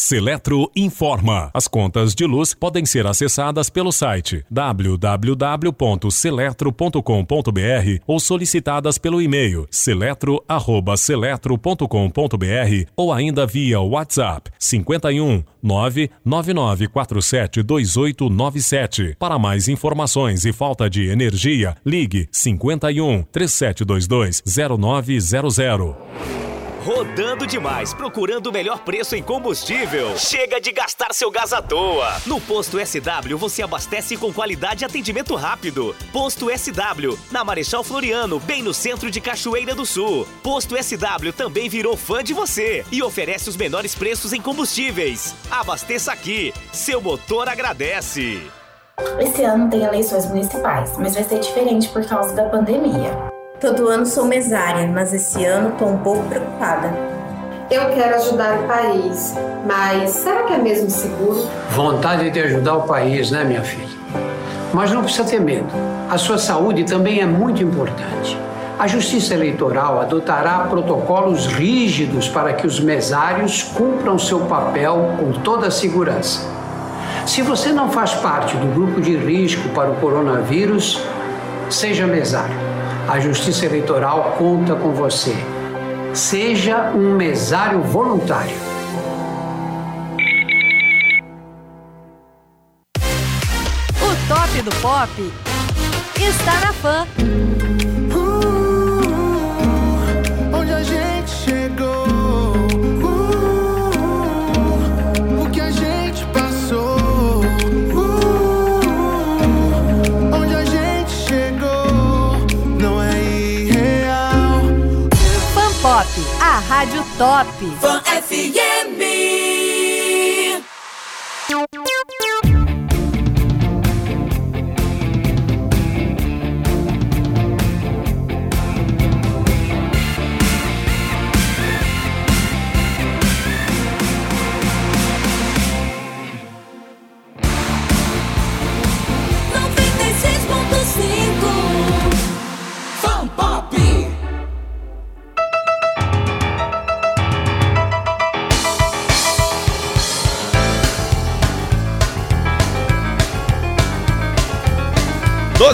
Seletro informa. As contas de luz podem ser acessadas pelo site www.seletro.com.br ou solicitadas pelo e-mail seletro@seletro.com.br ou ainda via WhatsApp 51 99947 2897. Para mais informações e falta de energia, ligue 51 3722 0900. Rodando demais, procurando o melhor preço em combustível. Chega de gastar seu gás à toa. No Posto SW você abastece com qualidade e atendimento rápido. Posto SW, na Marechal Floriano, bem no centro de Cachoeira do Sul. Posto SW também virou fã de você e oferece os menores preços em combustíveis. Abasteça aqui, seu motor agradece. Esse ano tem eleições municipais, mas vai ser diferente por causa da pandemia. Todo ano sou mesária, mas esse ano tô um pouco preocupada. Eu quero ajudar o país, mas será que é mesmo seguro? Vontade de ajudar o país, né, minha filha? Mas não precisa ter medo. A sua saúde também é muito importante. A Justiça Eleitoral adotará protocolos rígidos para que os mesários cumpram seu papel com toda a segurança. Se você não faz parte do grupo de risco para o coronavírus, seja mesário. A Justiça Eleitoral conta com você. Seja um mesário voluntário. O top do pop está na fã. Rádio top. FM.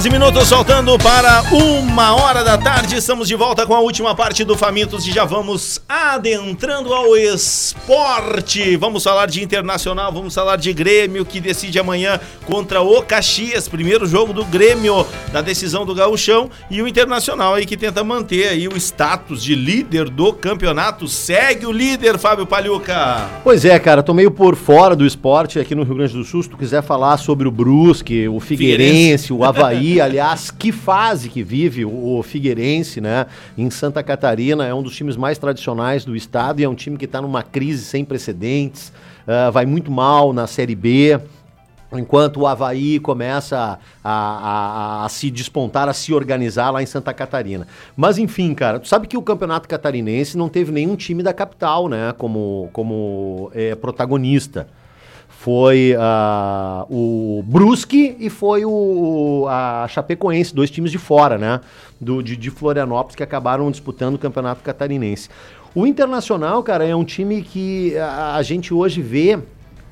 12 minutos soltando para uma hora da tarde. Estamos de volta com a última parte do Famintos e já vamos adentrando ao esporte. Vamos falar de internacional, vamos falar de Grêmio que decide amanhã contra o Caxias. Primeiro jogo do Grêmio da decisão do Gauchão e o Internacional aí que tenta manter aí o status de líder do campeonato. Segue o líder, Fábio Paluca. Pois é, cara, tô meio por fora do esporte aqui no Rio Grande do Sul. Se tu quiser falar sobre o Brusque, o Figueirense, Figueirense. o Havaí aliás, que fase que vive o Figueirense, né? Em Santa Catarina, é um dos times mais tradicionais do estado e é um time que está numa crise sem precedentes, ah, vai muito mal na Série B. Enquanto o Havaí começa a, a- a- se despontar, a se organizar lá em Santa Catarina. Mas enfim, cara, tu sabe que o campeonato catarinense não teve nenhum time da capital, né? Como, como eh, protagonista. Foi ah, o Brusque e foi o, a Chapecoense, dois times de fora, né? Do, de, de Florianópolis que acabaram disputando o campeonato catarinense. O Internacional, cara, é um time que a, a gente hoje vê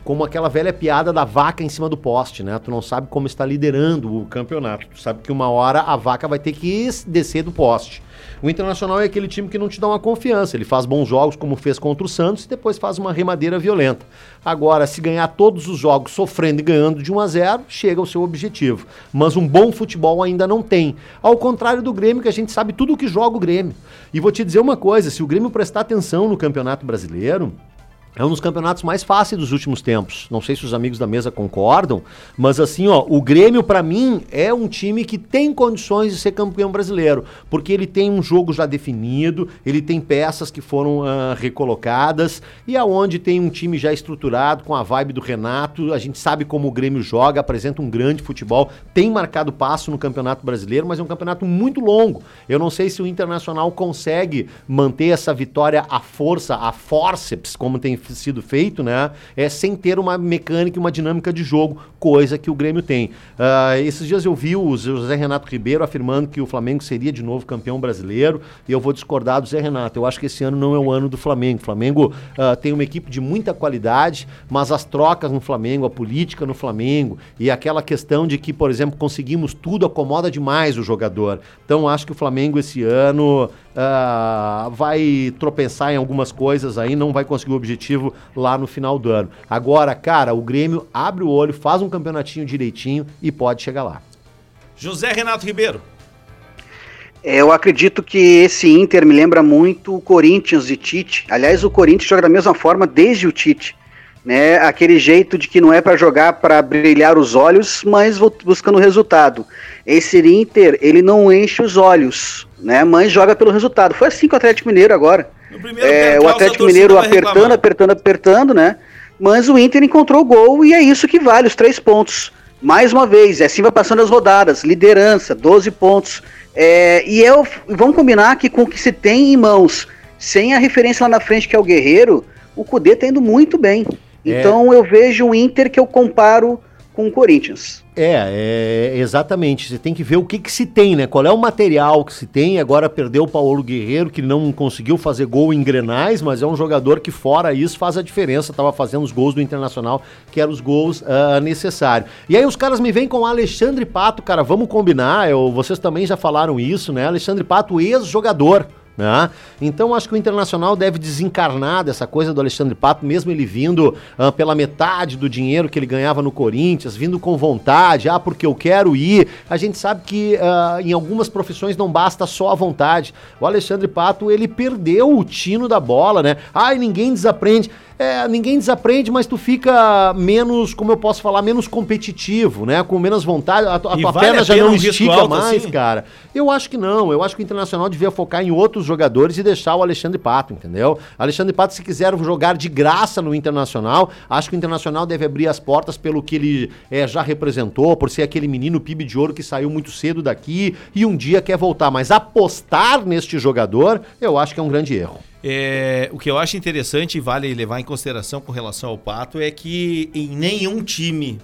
como aquela velha piada da vaca em cima do poste, né? Tu não sabe como está liderando o campeonato. Tu sabe que uma hora a vaca vai ter que descer do poste. O Internacional é aquele time que não te dá uma confiança. Ele faz bons jogos, como fez contra o Santos, e depois faz uma remadeira violenta. Agora, se ganhar todos os jogos sofrendo e ganhando de 1 a 0, chega ao seu objetivo. Mas um bom futebol ainda não tem. Ao contrário do Grêmio, que a gente sabe tudo o que joga o Grêmio. E vou te dizer uma coisa: se o Grêmio prestar atenção no Campeonato Brasileiro. É um dos campeonatos mais fáceis dos últimos tempos. Não sei se os amigos da mesa concordam, mas assim, ó, o Grêmio pra mim é um time que tem condições de ser campeão brasileiro, porque ele tem um jogo já definido, ele tem peças que foram ah, recolocadas e aonde tem um time já estruturado com a vibe do Renato, a gente sabe como o Grêmio joga, apresenta um grande futebol, tem marcado passo no Campeonato Brasileiro, mas é um campeonato muito longo. Eu não sei se o Internacional consegue manter essa vitória à força, a forceps, como tem sido feito, né? É sem ter uma mecânica e uma dinâmica de jogo, coisa que o Grêmio tem. Ah, esses dias eu vi o José Renato Ribeiro afirmando que o Flamengo seria de novo campeão brasileiro, e eu vou discordar do Zé Renato. Eu acho que esse ano não é o ano do Flamengo. O Flamengo ah, tem uma equipe de muita qualidade, mas as trocas no Flamengo, a política no Flamengo e aquela questão de que, por exemplo, conseguimos tudo acomoda demais o jogador. Então acho que o Flamengo esse ano ah, vai tropeçar em algumas coisas aí, não vai conseguir o objetivo lá no final do ano. Agora, cara, o Grêmio abre o olho, faz um campeonatinho direitinho e pode chegar lá. José Renato Ribeiro. Eu acredito que esse Inter me lembra muito o Corinthians de Tite. Aliás, o Corinthians joga da mesma forma desde o Tite. Né? Aquele jeito de que não é para jogar para brilhar os olhos, mas buscando resultado. Esse Inter, ele não enche os olhos, né? mas joga pelo resultado. Foi assim com o Atlético Mineiro agora. É, o Atlético Mineiro apertando, apertando, apertando, né? Mas o Inter encontrou o gol e é isso que vale, os três pontos. Mais uma vez, e assim vai passando as rodadas. Liderança, 12 pontos. É, e eu, vamos combinar que com o que se tem em mãos, sem a referência lá na frente que é o Guerreiro, o Cudê tá indo muito bem. É. Então eu vejo um Inter que eu comparo com o Corinthians. É, é, exatamente. Você tem que ver o que, que se tem, né? Qual é o material que se tem. Agora perdeu o Paulo Guerreiro, que não conseguiu fazer gol em Grenais, mas é um jogador que, fora isso, faz a diferença. Tava fazendo os gols do Internacional, que eram os gols ah, necessários. E aí os caras me vêm com Alexandre Pato, cara. Vamos combinar. Eu, vocês também já falaram isso, né? Alexandre Pato, ex-jogador Né? Então acho que o Internacional deve desencarnar dessa coisa do Alexandre Pato, mesmo ele vindo ah, pela metade do dinheiro que ele ganhava no Corinthians, vindo com vontade, ah, porque eu quero ir. A gente sabe que ah, em algumas profissões não basta só a vontade. O Alexandre Pato, ele perdeu o tino da bola, né? Ai, ninguém desaprende. É, ninguém desaprende, mas tu fica menos, como eu posso falar, menos competitivo, né? Com menos vontade, a, a tua vale perna a já não um estica mais, assim? cara. Eu acho que não. Eu acho que o Internacional devia focar em outros jogadores e deixar o Alexandre Pato, entendeu? Alexandre Pato, se quiser jogar de graça no Internacional, acho que o Internacional deve abrir as portas pelo que ele é, já representou, por ser aquele menino PIB de ouro que saiu muito cedo daqui e um dia quer voltar. Mas apostar neste jogador, eu acho que é um grande erro. É, o que eu acho interessante e vale levar em consideração com relação ao Pato é que em nenhum time,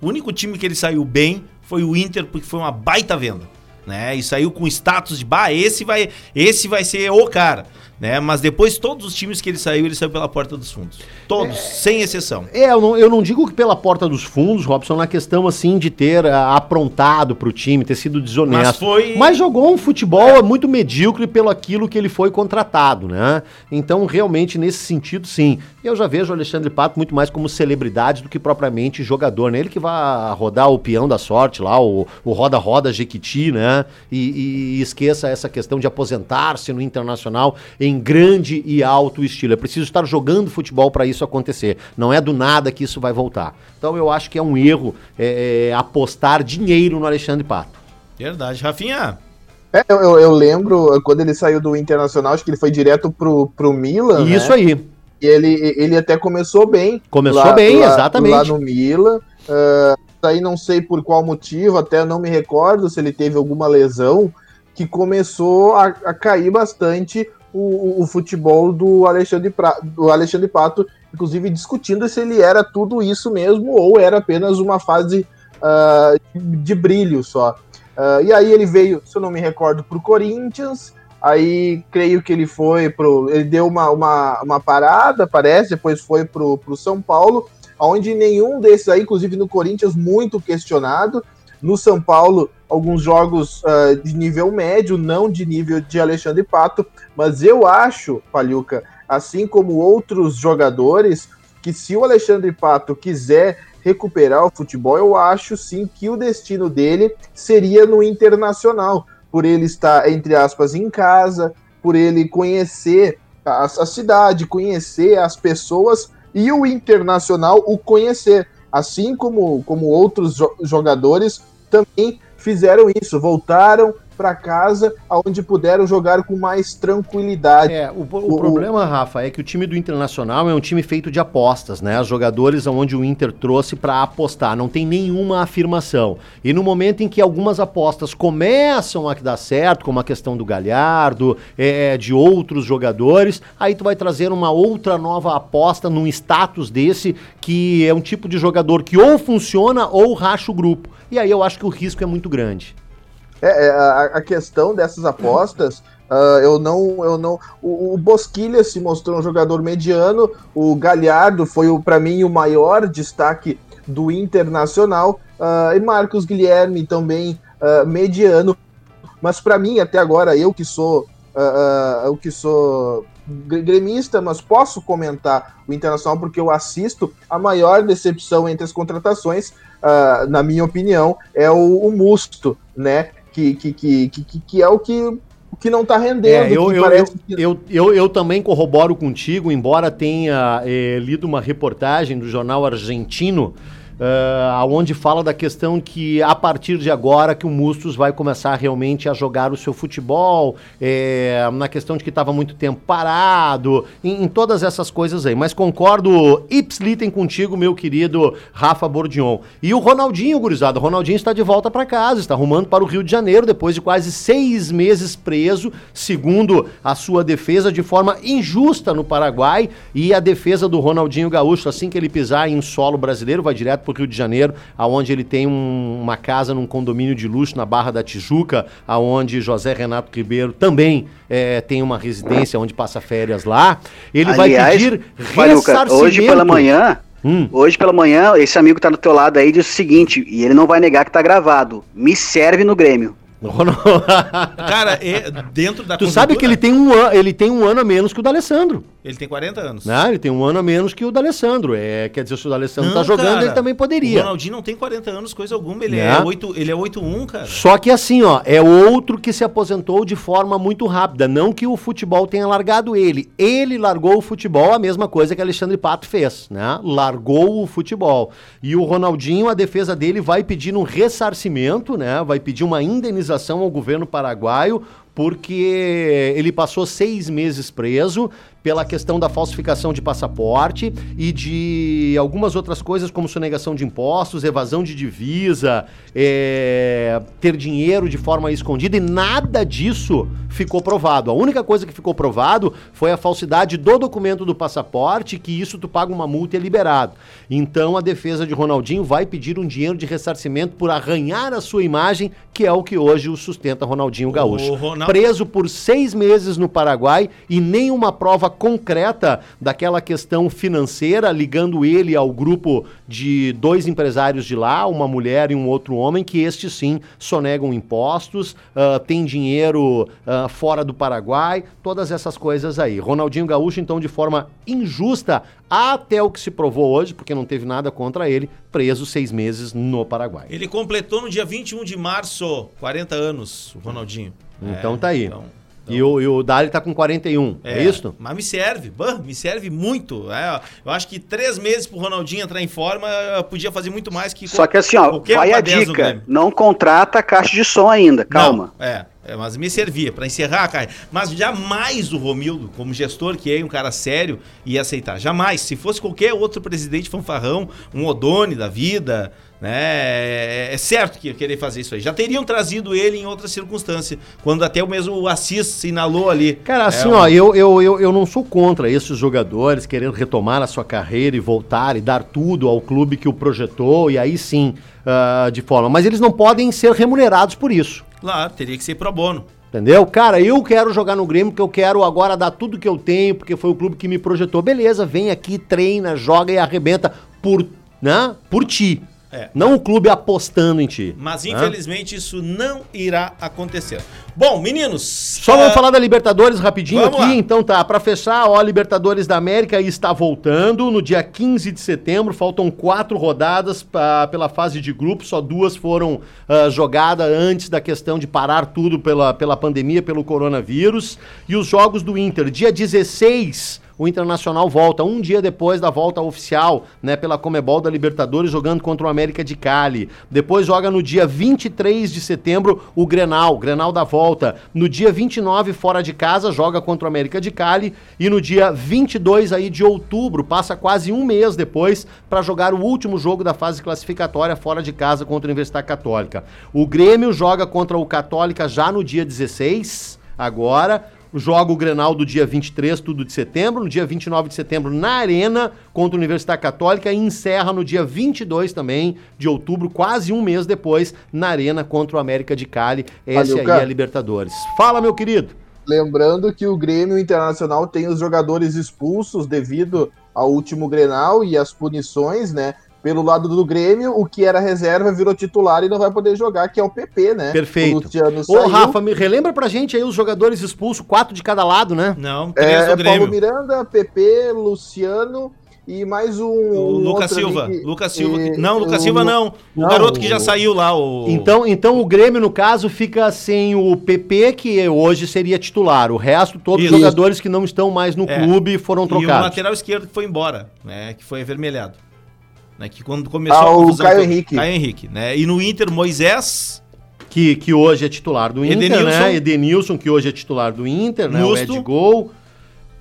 o único time que ele saiu bem foi o Inter, porque foi uma baita venda. Né? E saiu com status de bah, esse vai, esse vai ser o cara. Né? Mas depois todos os times que ele saiu, ele saiu pela porta dos fundos. Todos, sem exceção. É, eu não, eu não digo que pela porta dos fundos, Robson, na questão assim de ter ah, aprontado pro time, ter sido desonesto. Mas foi- Mas jogou um futebol muito medíocre pelo aquilo que ele foi contratado, né? Então, realmente, nesse sentido, sim. Eu já vejo o Alexandre Pato muito mais como celebridade do que propriamente jogador, né? Ele que vai rodar o peão da sorte lá, o o roda-roda Jequiti, né? E, e- e esqueça essa questão de aposentar-se no internacional em grande e alto estilo. É preciso estar jogando futebol para isso acontecer. Não é do nada que isso vai voltar. Então eu acho que é um erro é, é, apostar dinheiro no Alexandre Pato. Verdade. Rafinha, É, eu, eu- lembro uh, quando ele saiu do Internacional, acho que ele foi direto pro, pro Milan. Isso né? aí. E ele, ele até começou bem. Começou bem, lá, exatamente. Lá no Milan. Ah, aí não sei por qual motivo, até não me recordo se ele teve alguma lesão, que começou a, a cair bastante o, o- futebol do Alexandre, pra, do Alexandre Pato, inclusive discutindo se ele era tudo isso mesmo ou era apenas uma fase ah, de, brilho só. Ah, e aí ele veio, se eu não me recordo, para o Corinthians. Aí creio que ele foi pro. Ele deu uma, uma, uma parada, parece, depois foi pro, pro São Paulo, onde nenhum desses aí, inclusive no Corinthians, muito questionado. No São Paulo, alguns jogos ah, de nível médio, não de nível de Alexandre Pato, mas eu acho, Palhuca, assim como outros jogadores, que se o Alexandre Pato quiser recuperar o futebol, eu acho sim que o destino dele seria no internacional, por ele estar, entre aspas, em casa, por ele conhecer a, a cidade, conhecer as pessoas e o internacional o conhecer. Assim como, como outros jo- jogadores também fizeram isso, voltaram para casa, onde puderam jogar com mais tranquilidade. É, o, o problema, Rafa, é que o time do Internacional é um time feito de apostas, né? Os jogadores onde o Inter trouxe para apostar, não tem nenhuma afirmação. E no momento em que algumas apostas começam a dar certo, como a questão do Galhardo, é, de outros jogadores, aí tu vai trazer uma outra nova aposta num status desse que é um tipo de jogador que ou funciona ou racha o grupo. E aí eu acho que o risco é muito grande. É, é, a, a questão dessas apostas, ah, eu não, eu não. O, o Bosquilha se mostrou um jogador mediano. O Galhardo foi o para mim o maior destaque do Internacional ah, e Marcos Guilherme também ah, mediano. Mas para mim até agora eu que sou eu que sou gre- gremista, mas posso comentar o Internacional porque eu assisto. A maior decepção entre as contratações, na minha opinião, é o, o Musto, né? Que, que, que, que, que é o que, o que não tá rendendo. É, eu, que eu, parece eu, eu, eu, eu também corroboro contigo, embora tenha eh, lido uma reportagem do jornal argentino, ah, onde fala da questão que a partir de agora que o Mustos vai começar realmente a jogar o seu futebol, eh, na questão de que estava muito tempo parado, em, em todas essas coisas aí. Mas concordo ipslitem contigo, meu querido Rafa Bordion. E o Ronaldinho, gurizada, o Ronaldinho está de volta para casa, está arrumando para o Rio de Janeiro depois de quase seis meses preso, segundo a sua defesa, de forma injusta no Paraguai. E a defesa do Ronaldinho Gaúcho, assim que ele pisar em solo brasileiro, vai direto para o Rio de Janeiro, aonde ele tem um- uma casa num condomínio de luxo na Barra da Tijuca, aonde José Renato Ribeiro também eh, tem uma residência onde passa férias lá. Ele vai pedir ressarcimento. hoje pela manhã, Hum. hoje pela manhã, esse amigo que tá do teu lado aí diz o seguinte, e ele não vai negar que tá gravado. Me serve no Grêmio. Cara, é dentro da Tu sabe que ele tem, um an, ele tem um ano a menos que o D'Alessandro. Ele tem 40 anos. Né? Ele tem um ano a menos que o D'Alessandro. É, quer dizer, se o D'Alessandro Não, tá jogando, cara, ele também O poderia. Ronaldinho não tem 40 anos, coisa alguma. Ele Né? é 8, ele é 8-1, cara. Só que assim, ó, é outro que se aposentou de forma muito rápida. Não que o futebol tenha largado ele. Ele largou o futebol, a mesma coisa que Alexandre Pato fez, né? Largou o futebol. E o Ronaldinho, a defesa dele vai pedir um ressarcimento, né? Vai pedir uma indenização ao governo paraguaio porque ele passou seis meses preso pela questão da falsificação de passaporte e de algumas outras coisas como sonegação de impostos, evasão de divisa, é, ter dinheiro de forma escondida e nada disso ficou provado. A única coisa que ficou provado foi a falsidade do documento do passaporte, que isso tu paga uma multa e é liberado. Então a defesa de Ronaldinho vai pedir um dinheiro de ressarcimento por arranhar a sua imagem, que é o que hoje o sustenta Ronaldinho Gaúcho. Ronal- Preso por seis meses no Paraguai e nenhuma prova concreta daquela questão financeira ligando ele ao grupo de dois empresários de lá, uma mulher e um outro homem, que estes sim sonegam impostos, ah, tem dinheiro ah, fora do Paraguai, todas essas coisas aí. Ronaldinho Gaúcho, então, de forma injusta, até o que se provou hoje, porque não teve nada contra ele, preso seis meses no Paraguai. Ele completou no dia 21 de março 40 anos, o Ronaldinho. Então É, tá aí. então- E, o, e o Dali tá com 41, é, isso? Mas me serve, bah, me serve muito. É, eu acho que três meses pro Ronaldinho entrar em forma, eu podia fazer muito mais que Só que assim, ó, vai a dica. Não contrata a caixa de som ainda, calma. Não, é, é, mas me servia pra encerrar, cara. Mas jamais o Romildo, como gestor, que é um cara sério, ia aceitar. Jamais. Se fosse qualquer outro presidente fanfarrão, um Odone da vida, né? É, é certo que ia querer fazer isso aí. Já teriam trazido ele em outra circunstância, quando até o mesmo Assis se inalou ali. Cara, assim, É, ó, eu, eu, eu, eu não sou contra esses jogadores querendo retomar a sua carreira e voltar e dar tudo ao clube que o projetou, e aí sim, ah, de forma. Mas eles não podem ser remunerados por isso. Claro, teria que ser pro bono. Entendeu? Cara, eu quero jogar no Grêmio porque eu quero agora dar tudo que eu tenho, porque foi o clube que me projetou. Beleza, vem aqui, treina, joga e arrebenta por, né? Por ti. É. Não o clube apostando em ti. Mas né? infelizmente isso não irá acontecer. Bom, meninos. Só vamos falar da Libertadores rapidinho Vamos aqui. lá. Então tá, pra fechar, ó, a Libertadores da América está voltando no dia 15 de setembro. Faltam quatro rodadas pra- pela fase de grupo, só duas foram ah, jogadas antes da questão de parar tudo pela, pela pandemia, pelo coronavírus. E os jogos do Inter, dia 16. O Internacional volta um dia depois da volta oficial, né, pela Comebol da Libertadores, jogando contra o América de Cali. Depois joga no dia 23 de setembro o Grenal, Grenal da volta. No dia 29, fora de casa, joga contra o América de Cali. E no dia 22 aí de outubro, passa quase um mês depois, para jogar o último jogo da fase classificatória fora de casa contra a Universidade Católica. O Grêmio joga contra o Católica já no dia 16, agora. Joga o Grenal do dia 23, tudo de setembro. No dia 29 de setembro, na Arena, contra a Universidade Católica. E encerra no dia 22 também de outubro, quase um mês depois, na Arena contra o América de Cali. Essa aí cara. é a Libertadores. Fala, meu querido. Lembrando que o Grêmio Internacional tem os jogadores expulsos devido ao último Grenal e as punições, né? Pelo lado do Grêmio, o que era reserva virou titular e não vai poder jogar, que é o PP, né? O Perfeito. Luciano Ô, saiu. Rafa, me relembra pra gente aí os jogadores expulsos, quatro de cada lado, né? Não, É, Paulo Miranda, PP, Luciano e mais um. O Lucas Silva. que- Lucas Silva. e- Não, Lucas o- Silva não. O não, garoto que já o- saiu lá, o. Então, então o Grêmio, no caso, fica sem o PP, que hoje seria titular. O resto, todos os Isso. jogadores que não estão mais no É. clube foram E o trocados. lateral esquerdo que foi embora, né? Que foi avermelhado. Né, que quando começou Ah, a o confusão Caio toda- Henrique. Caio Henrique, né? E no Inter, Moisés. Que, que hoje é titular do Inter, Edenilson. né? Edenilson, que hoje é titular do Inter, né? Musto. O Ed Gol.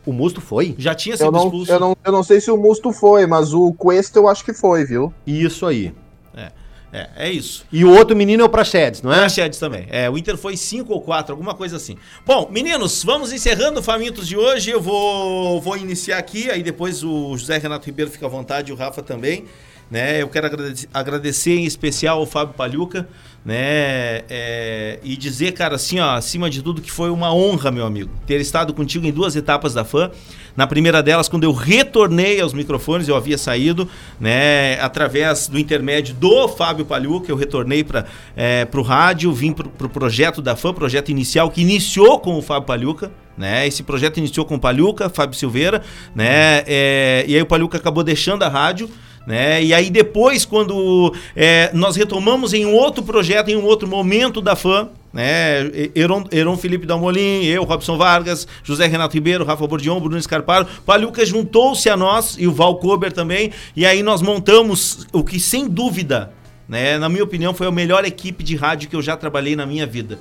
O Musto foi? Já tinha Eu sido não, expulso. eu, não, eu não sei se o Musto foi, mas o Cuesta eu acho que foi, viu? Isso aí. É, é, é isso. E o outro menino é o Praxedes, não é? Praxedes também. É, o Inter foi 5 ou 4, alguma coisa assim. Bom, meninos, vamos encerrando o Famintos de hoje. Eu vou, vou iniciar aqui, aí depois o José Renato Ribeiro fica à vontade e o Rafa também. Né? Eu quero agradecer, em especial ao Fábio Paluca, né? É, e dizer, cara, assim, ó, acima de tudo, que foi uma honra, meu amigo, ter estado contigo em duas etapas da FAM. Na primeira delas, quando eu retornei aos microfones, eu havia saído, né, através do intermédio do Fábio Paluca, eu retornei para é, o rádio, vim para o pro projeto da FAM, projeto inicial, que iniciou com o Fábio Paluca, né? Esse projeto iniciou com o Paluca, Fábio Silveira, né? É, e aí o Paluca acabou deixando a rádio, né? E aí depois, quando é, nós retomamos em um outro projeto, em um outro momento da FAM, né? Heron, Heron Felipe Dalmolin, eu, Robson Vargas, José Renato Ribeiro, Rafa Bordion, Bruno Escarparo, Paluca juntou-se a nós e o Val Kober também, e aí nós montamos o que sem dúvida, né, na minha opinião, foi a melhor equipe de rádio que eu já trabalhei na minha vida.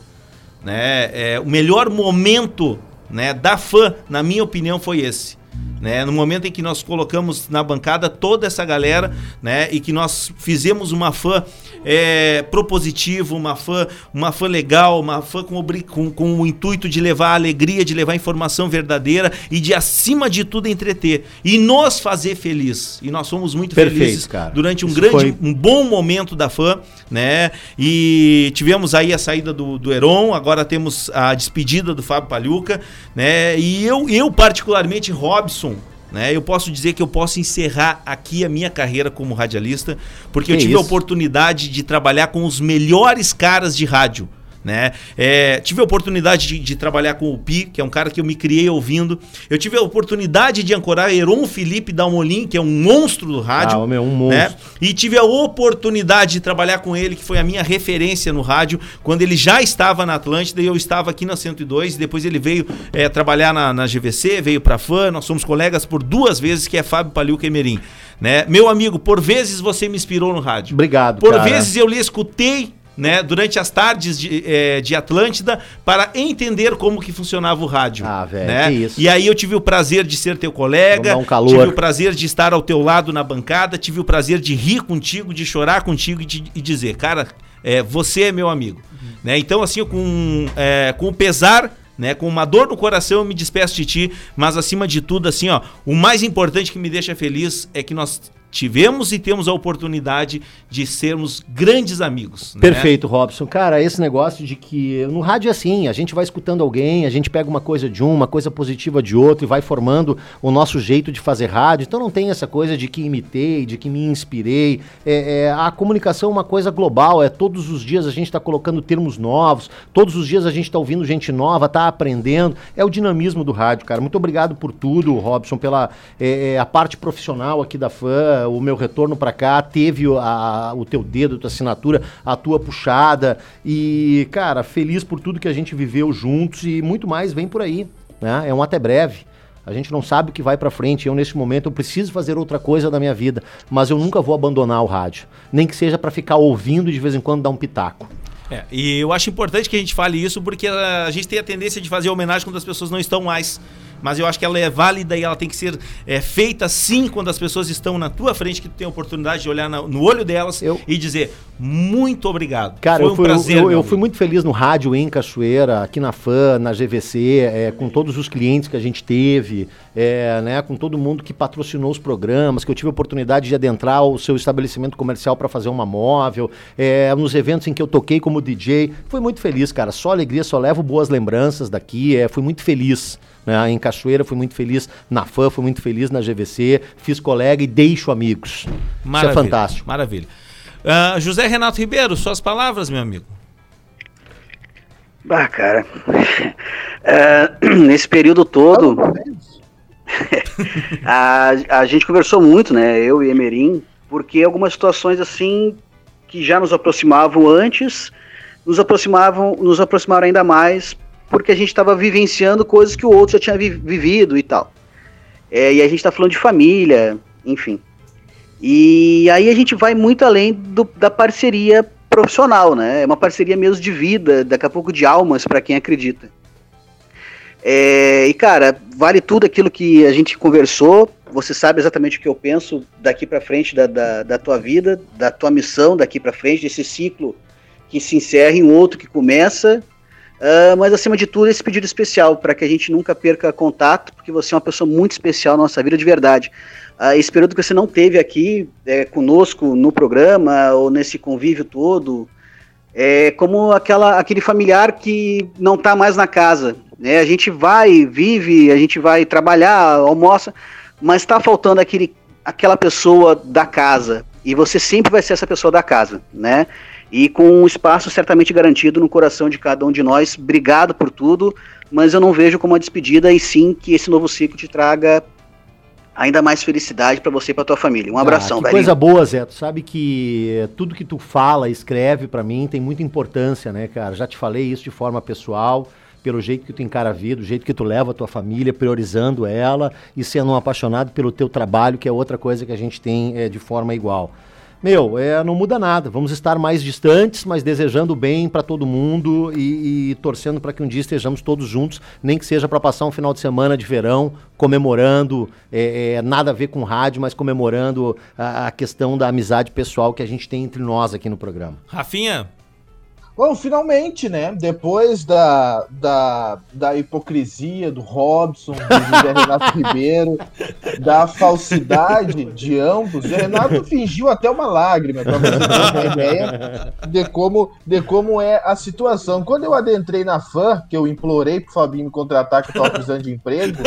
Né? É, o melhor momento né, da fã, na minha opinião, foi esse. Né, no momento em que nós colocamos na bancada toda essa galera, né, e que nós fizemos uma fã é, propositiva, uma fã, uma fã legal, uma fã com, com, com, o intuito de levar alegria, de levar informação verdadeira e de acima de tudo entreter e nos fazer feliz. E nós fomos muito Perfeito, felizes cara. durante um Isso grande, foi- um bom momento da fã, né? E tivemos aí a saída do, do Heron, agora temos a despedida do Fábio Paluca, né? E eu, eu particularmente, Robson, né? Eu posso dizer que eu posso encerrar aqui a minha carreira como radialista, porque eu Que tive a isso? oportunidade de trabalhar com os melhores caras de rádio. Né? É, tive a oportunidade de, de trabalhar com o Pi, que é um cara que eu me criei ouvindo. Eu tive a oportunidade de ancorar Heron Felipe Dalmolin, que é um monstro do rádio. Ah, meu, um né? monstro. E tive a oportunidade de trabalhar com ele, que foi a minha referência no rádio, quando ele já estava na Atlântida e eu estava aqui na 102. Depois ele veio é, trabalhar na, na GVC, veio pra FAN. Nós somos colegas por duas vezes, que é Fábio Paliuca Emerim. Né? Meu amigo, por vezes você me inspirou no rádio. Obrigado, Por cara. vezes eu lhe escutei. Né, durante as tardes de, eh, de Atlântida para entender como que funcionava o rádio. Ah, velho, né? isso. E aí eu tive o prazer de ser teu colega, um calor. tive o prazer de estar ao teu lado na bancada, tive o prazer de rir contigo, de chorar contigo e, de, e dizer, cara, é, você é meu amigo. Né? Então, assim, com, é, com o pesar, né, com uma dor no coração, eu me despeço de ti, mas acima de tudo, assim, ó, o mais importante que me deixa feliz é que nós tivemos e temos a oportunidade de sermos grandes amigos. né? Perfeito, Robson. Cara, esse negócio de que no rádio é assim, a gente vai escutando alguém, a gente pega uma coisa de um, uma coisa positiva de outro e vai formando o nosso jeito de fazer rádio. Então não tem essa coisa de que imitei, de que me inspirei. É, é, a comunicação é uma coisa global, é todos os dias a gente está colocando termos novos, todos os dias a gente está ouvindo gente nova, está aprendendo. É o dinamismo do rádio, cara. Muito obrigado por tudo, Robson, pela é, é, a parte profissional aqui da o meu retorno para cá, teve o- a- o teu dedo, a tua assinatura, a tua puxada. E, cara, feliz por tudo que a gente viveu juntos e muito mais vem por aí. Né? É um até breve. A gente não sabe o que vai pra frente. Eu, nesse momento, eu preciso fazer outra coisa da minha vida. Mas eu nunca vou abandonar o rádio. Nem que seja para ficar ouvindo de vez em quando dar um pitaco. É, e eu acho importante que a gente fale isso porque a, a gente tem a tendência de fazer homenagem quando as pessoas não estão mais. Mas eu acho que ela é válida e ela tem que ser é, feita sim quando as pessoas estão na tua frente, que tu tem a oportunidade de olhar na- no olho delas e dizer muito obrigado. Cara, Foi eu, um fui, prazer. eu, eu fui muito feliz no rádio em Cachoeira, aqui na FAN, na GVC, é, com todos os clientes que a gente teve, é, né, com todo mundo que patrocinou os programas, que eu tive a oportunidade de adentrar o seu estabelecimento comercial para fazer uma móvel, é, nos eventos em que eu toquei como DJ. Fui muito feliz, cara. Só alegria, só levo boas lembranças daqui. É, fui muito feliz. Né, em Cachoeira, fui muito feliz na FAN, fui muito feliz na GVC, fiz colega e deixo amigos. Isso é fantástico. Maravilha. Ah, José Renato Ribeiro, suas palavras, meu amigo. Ah, cara. É, nesse período todo. a, a gente conversou muito, né? Eu e Emerim, porque algumas situações assim que já nos aproximavam antes, nos aproximavam, nos aproximaram ainda mais, porque a gente estava vivenciando coisas que o outro já tinha vi- vivido e tal. É, e a gente está falando de família, enfim. E aí a gente vai muito além do- da parceria profissional, né? É uma parceria mesmo de vida, daqui a pouco de almas para quem acredita. É, e cara, vale tudo aquilo que a gente conversou. Você sabe exatamente o que eu penso daqui para frente da, da, da tua vida, da tua missão daqui para frente, desse ciclo que se encerra em um outro que começa. Ah, mas acima de tudo, esse pedido especial, para que a gente nunca perca contato, porque você é uma pessoa muito especial na nossa vida de verdade. Ah, esse período que você não teve aqui é, conosco no programa, ou nesse convívio todo, é como aquela, aquele familiar que não está mais na casa. Né? A gente vai, vive, a gente vai trabalhar, almoça, mas está faltando aquele, aquela pessoa da casa. E você sempre vai ser essa pessoa da casa, né? E com um espaço certamente garantido no coração de cada um de nós. Obrigado por tudo, mas eu não vejo como uma despedida, e sim que esse novo ciclo te traga ainda mais felicidade para você e para tua família. Um abração, ah, que velho. coisa boa, Zé. Tu sabe que eh, tudo que tu fala, escreve pra mim tem muita importância, né, cara? Já te falei isso de forma pessoal, pelo jeito que tu encara a vida, o jeito que tu leva a tua família, priorizando ela e sendo um apaixonado pelo teu trabalho, que é outra coisa que a gente tem eh, de forma igual. Meu, é, não muda nada. Vamos estar mais distantes, mas desejando bem pra todo mundo e, e torcendo para que um dia estejamos todos juntos, nem que seja para passar um final de semana de verão, comemorando, é, é, nada a ver com rádio, mas comemorando a, a questão da amizade pessoal que a gente tem entre nós aqui no programa. Rafinha, Bom, finalmente, né? Depois da, da, da hipocrisia do Robson, do José Renato Ribeiro, da falsidade de ambos, o Renato fingiu até uma lágrima, para você ter uma ideia de como, de como é a situação. Quando eu adentrei na fã, que eu implorei pro Fabinho me contratar, que eu tava precisando de emprego,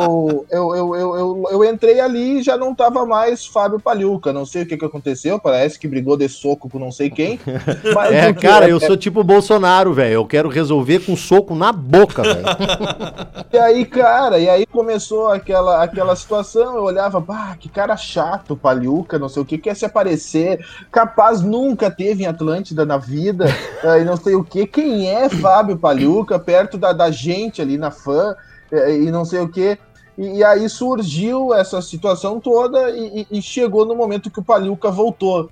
eu, eu, eu, eu, eu, entrei ali e já não tava mais Fábio Palhuca. Não sei o que, que aconteceu, parece que brigou de soco com não sei quem. É, cara, é- eu sou tipo o Bolsonaro, velho. Eu quero resolver com soco na boca, velho. E aí, cara, e aí começou aquela, aquela situação, eu olhava, bah, que cara chato, palhuca, não sei o que, quer se aparecer, capaz nunca teve em Atlântida na vida, eh, e não sei o que, quem é Fábio Palhuca, perto da, da gente ali na fã, e não sei o que. E, e aí surgiu essa situação toda e, e- chegou no momento que o Palhuca voltou.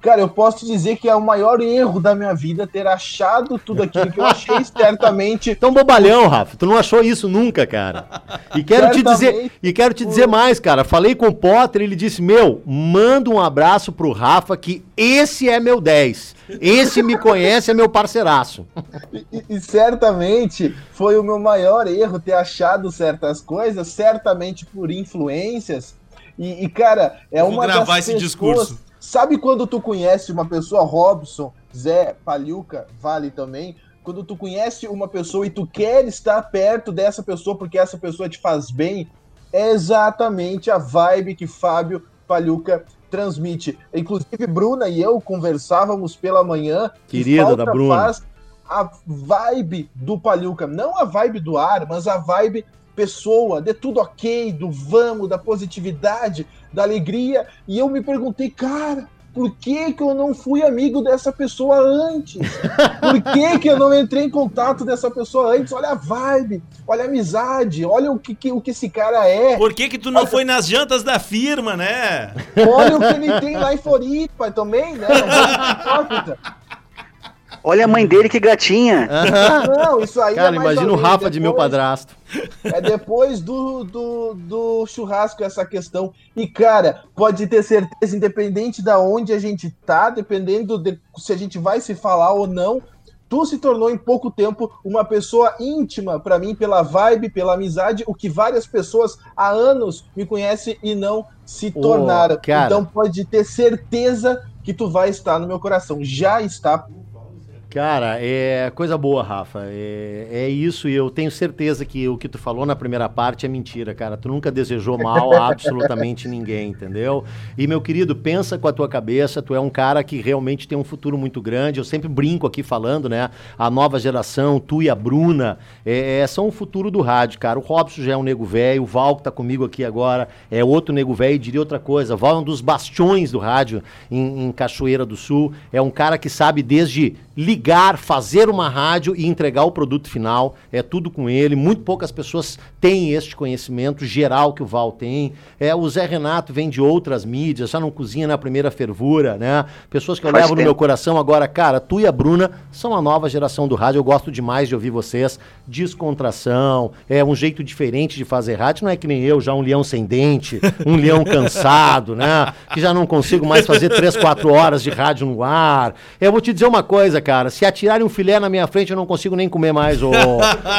Cara, eu posso te dizer que é o maior erro da minha vida ter achado tudo aquilo que eu achei certamente. Tão bobalhão, Rafa. Tu não achou isso nunca, cara. E quero te dizer, Certamente. e quero te dizer mais, cara. Falei com o Potter, ele disse: "Meu, manda um abraço pro Rafa que esse é meu 10. Esse me conhece, é meu parceiraço." E, e certamente foi o meu maior erro ter achado certas coisas, certamente por influências. E, e, cara, é Vou uma gravar esse discurso. Sabe quando tu conhece uma pessoa, Robson, Zé, Palhuca, Vale também, quando tu conhece uma pessoa e tu quer estar perto dessa pessoa porque essa pessoa te faz bem, é exatamente a vibe que Fábio Palhuca transmite. Inclusive, Bruna e eu conversávamos pela manhã. que Querida da Bruna. faz a vibe do Palhuca, não a vibe do ar, mas a vibe pessoa, de tudo ok, do vamos, da positividade, da alegria. E eu me perguntei, cara, por que, que eu não fui amigo dessa pessoa antes? Por que, que eu não entrei em contato dessa pessoa antes? Olha a vibe, olha a amizade, olha o que, que- o que esse cara é. por que que tu não foi nas jantas da firma, né? Olha o que ele tem lá em Floripa também, né? Olha a mãe dele, que gatinha. Não, isso aí Cara, é mais imagina o Rafa de meu depois- padrasto. É depois do, do, do churrasco essa questão. E, cara, pode ter certeza, independente da onde a gente tá, dependendo de se a gente vai se falar ou não, tu se tornou em pouco tempo uma pessoa íntima pra mim, pela vibe, pela amizade, o que várias pessoas há anos me conhecem e não se tornaram. cara. Então pode ter certeza que tu vai estar no meu coração. Já está. Cara, é coisa boa, Rafa. É, é isso e eu tenho certeza que o que tu falou na primeira parte é mentira, cara. Tu nunca desejou mal a absolutamente ninguém, entendeu? E, meu querido, pensa com a tua cabeça. Tu é um cara que realmente tem um futuro muito grande. Eu sempre brinco aqui falando, né? A nova geração, tu e a Bruna, é, é, são o futuro do rádio, cara. O Robson já é um nego velho, o Val que tá comigo aqui agora é outro nego velho. E diria outra coisa, Val é um dos bastiões do rádio em, em Cachoeira do Sul. É um cara que sabe desde ligar, fazer uma rádio e entregar o produto final. É tudo com ele. Muito poucas pessoas tem este conhecimento geral que o Val tem. É, o Zé Renato vem de outras mídias, já não cozinha na primeira fervura, né? Pessoas que eu Faz levo no tempo. meu coração agora, cara, tu e a Bruna são a nova geração do rádio. Eu gosto demais de ouvir vocês. Descontração, é um jeito diferente de fazer rádio. Não é que nem eu, já um leão sem dente, um leão cansado, né? Que já não consigo mais fazer três, quatro horas de rádio no ar. Eu vou te dizer uma coisa, cara. Se atirarem um filé na minha frente, eu não consigo nem comer mais, ô,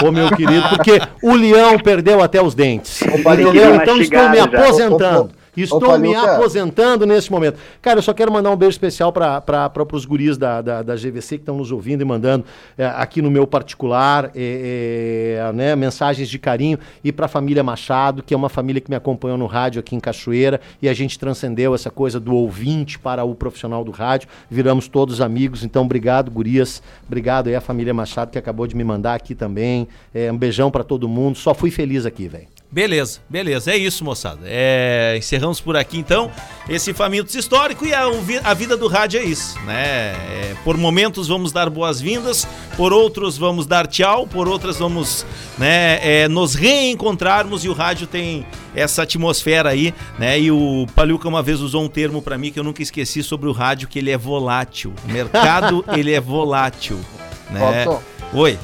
ô meu querido, porque o leão perdeu até os dentes. Entendeu? Então estou me aposentando. Estou ô, me Paluca. aposentando nesse momento. Cara, eu só quero mandar um beijo especial para os guris da, da, da GVC que estão nos ouvindo e mandando é, aqui no meu particular é, é, né, mensagens de carinho e para a família Machado, que é uma família que me acompanhou no rádio aqui em Cachoeira e a gente transcendeu essa coisa do ouvinte para o profissional do rádio. Viramos todos amigos. Então, obrigado, gurias. Obrigado aí a família Machado que acabou de me mandar aqui também. É, um beijão para todo mundo. Só fui feliz aqui, velho. Beleza, beleza. É isso, moçada. É, encerramos por aqui, então, esse Famintos Histórico e a, a vida do rádio é isso, né? É, por momentos vamos dar boas-vindas, por outros vamos dar tchau, por outras vamos né, é, nos reencontrarmos e o rádio tem essa atmosfera aí, né? E o Paluca uma vez usou um termo pra mim que eu nunca esqueci sobre o rádio, que ele é volátil. O mercado, ele é volátil, né? Oi.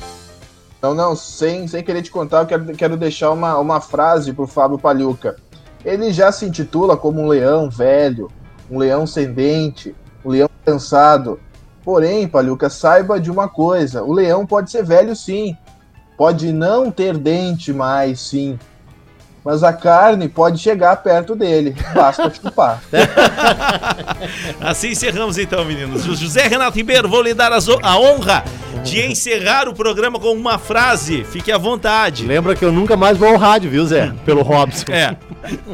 Não, não, sem, sem querer te contar, eu quero, quero deixar uma, uma frase pro Fábio Palhuca. Ele já se intitula como um leão velho, um leão sem dente, um leão cansado. Porém, Palhuca, saiba de uma coisa: o leão pode ser velho sim, pode não ter dente mais sim, mas a carne pode chegar perto dele, basta chupar. Assim encerramos então, meninos. Jo- José Renato Ribeiro, vou lhe dar o- a honra de encerrar o programa com uma frase. Fique à vontade. Lembra que eu nunca mais vou ao rádio, viu, Zé? Pelo Robson. É.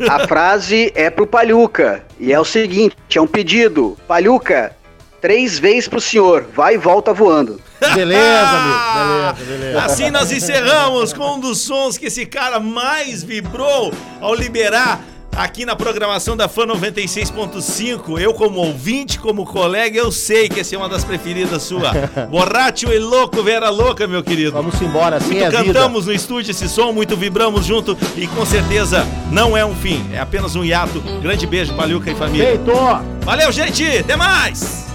A frase é pro Palhuca. E é o seguinte: é um pedido. Palhuca, três vezes pro senhor. Vai e volta voando. Beleza, amigo. Beleza, beleza. Assim nós encerramos com um dos sons que esse cara mais vibrou ao liberar aqui na programação da Fã 96.5. Eu, como ouvinte, como colega, eu sei que essa é uma das preferidas sua. Borracho e louco, Vera Louca, meu querido. Vamos embora, assim muito é a vida. cantamos no estúdio esse som, muito vibramos junto e com certeza não é um fim, é apenas um hiato. Grande beijo, Palhuca e família. Feito! Valeu, gente! Até mais!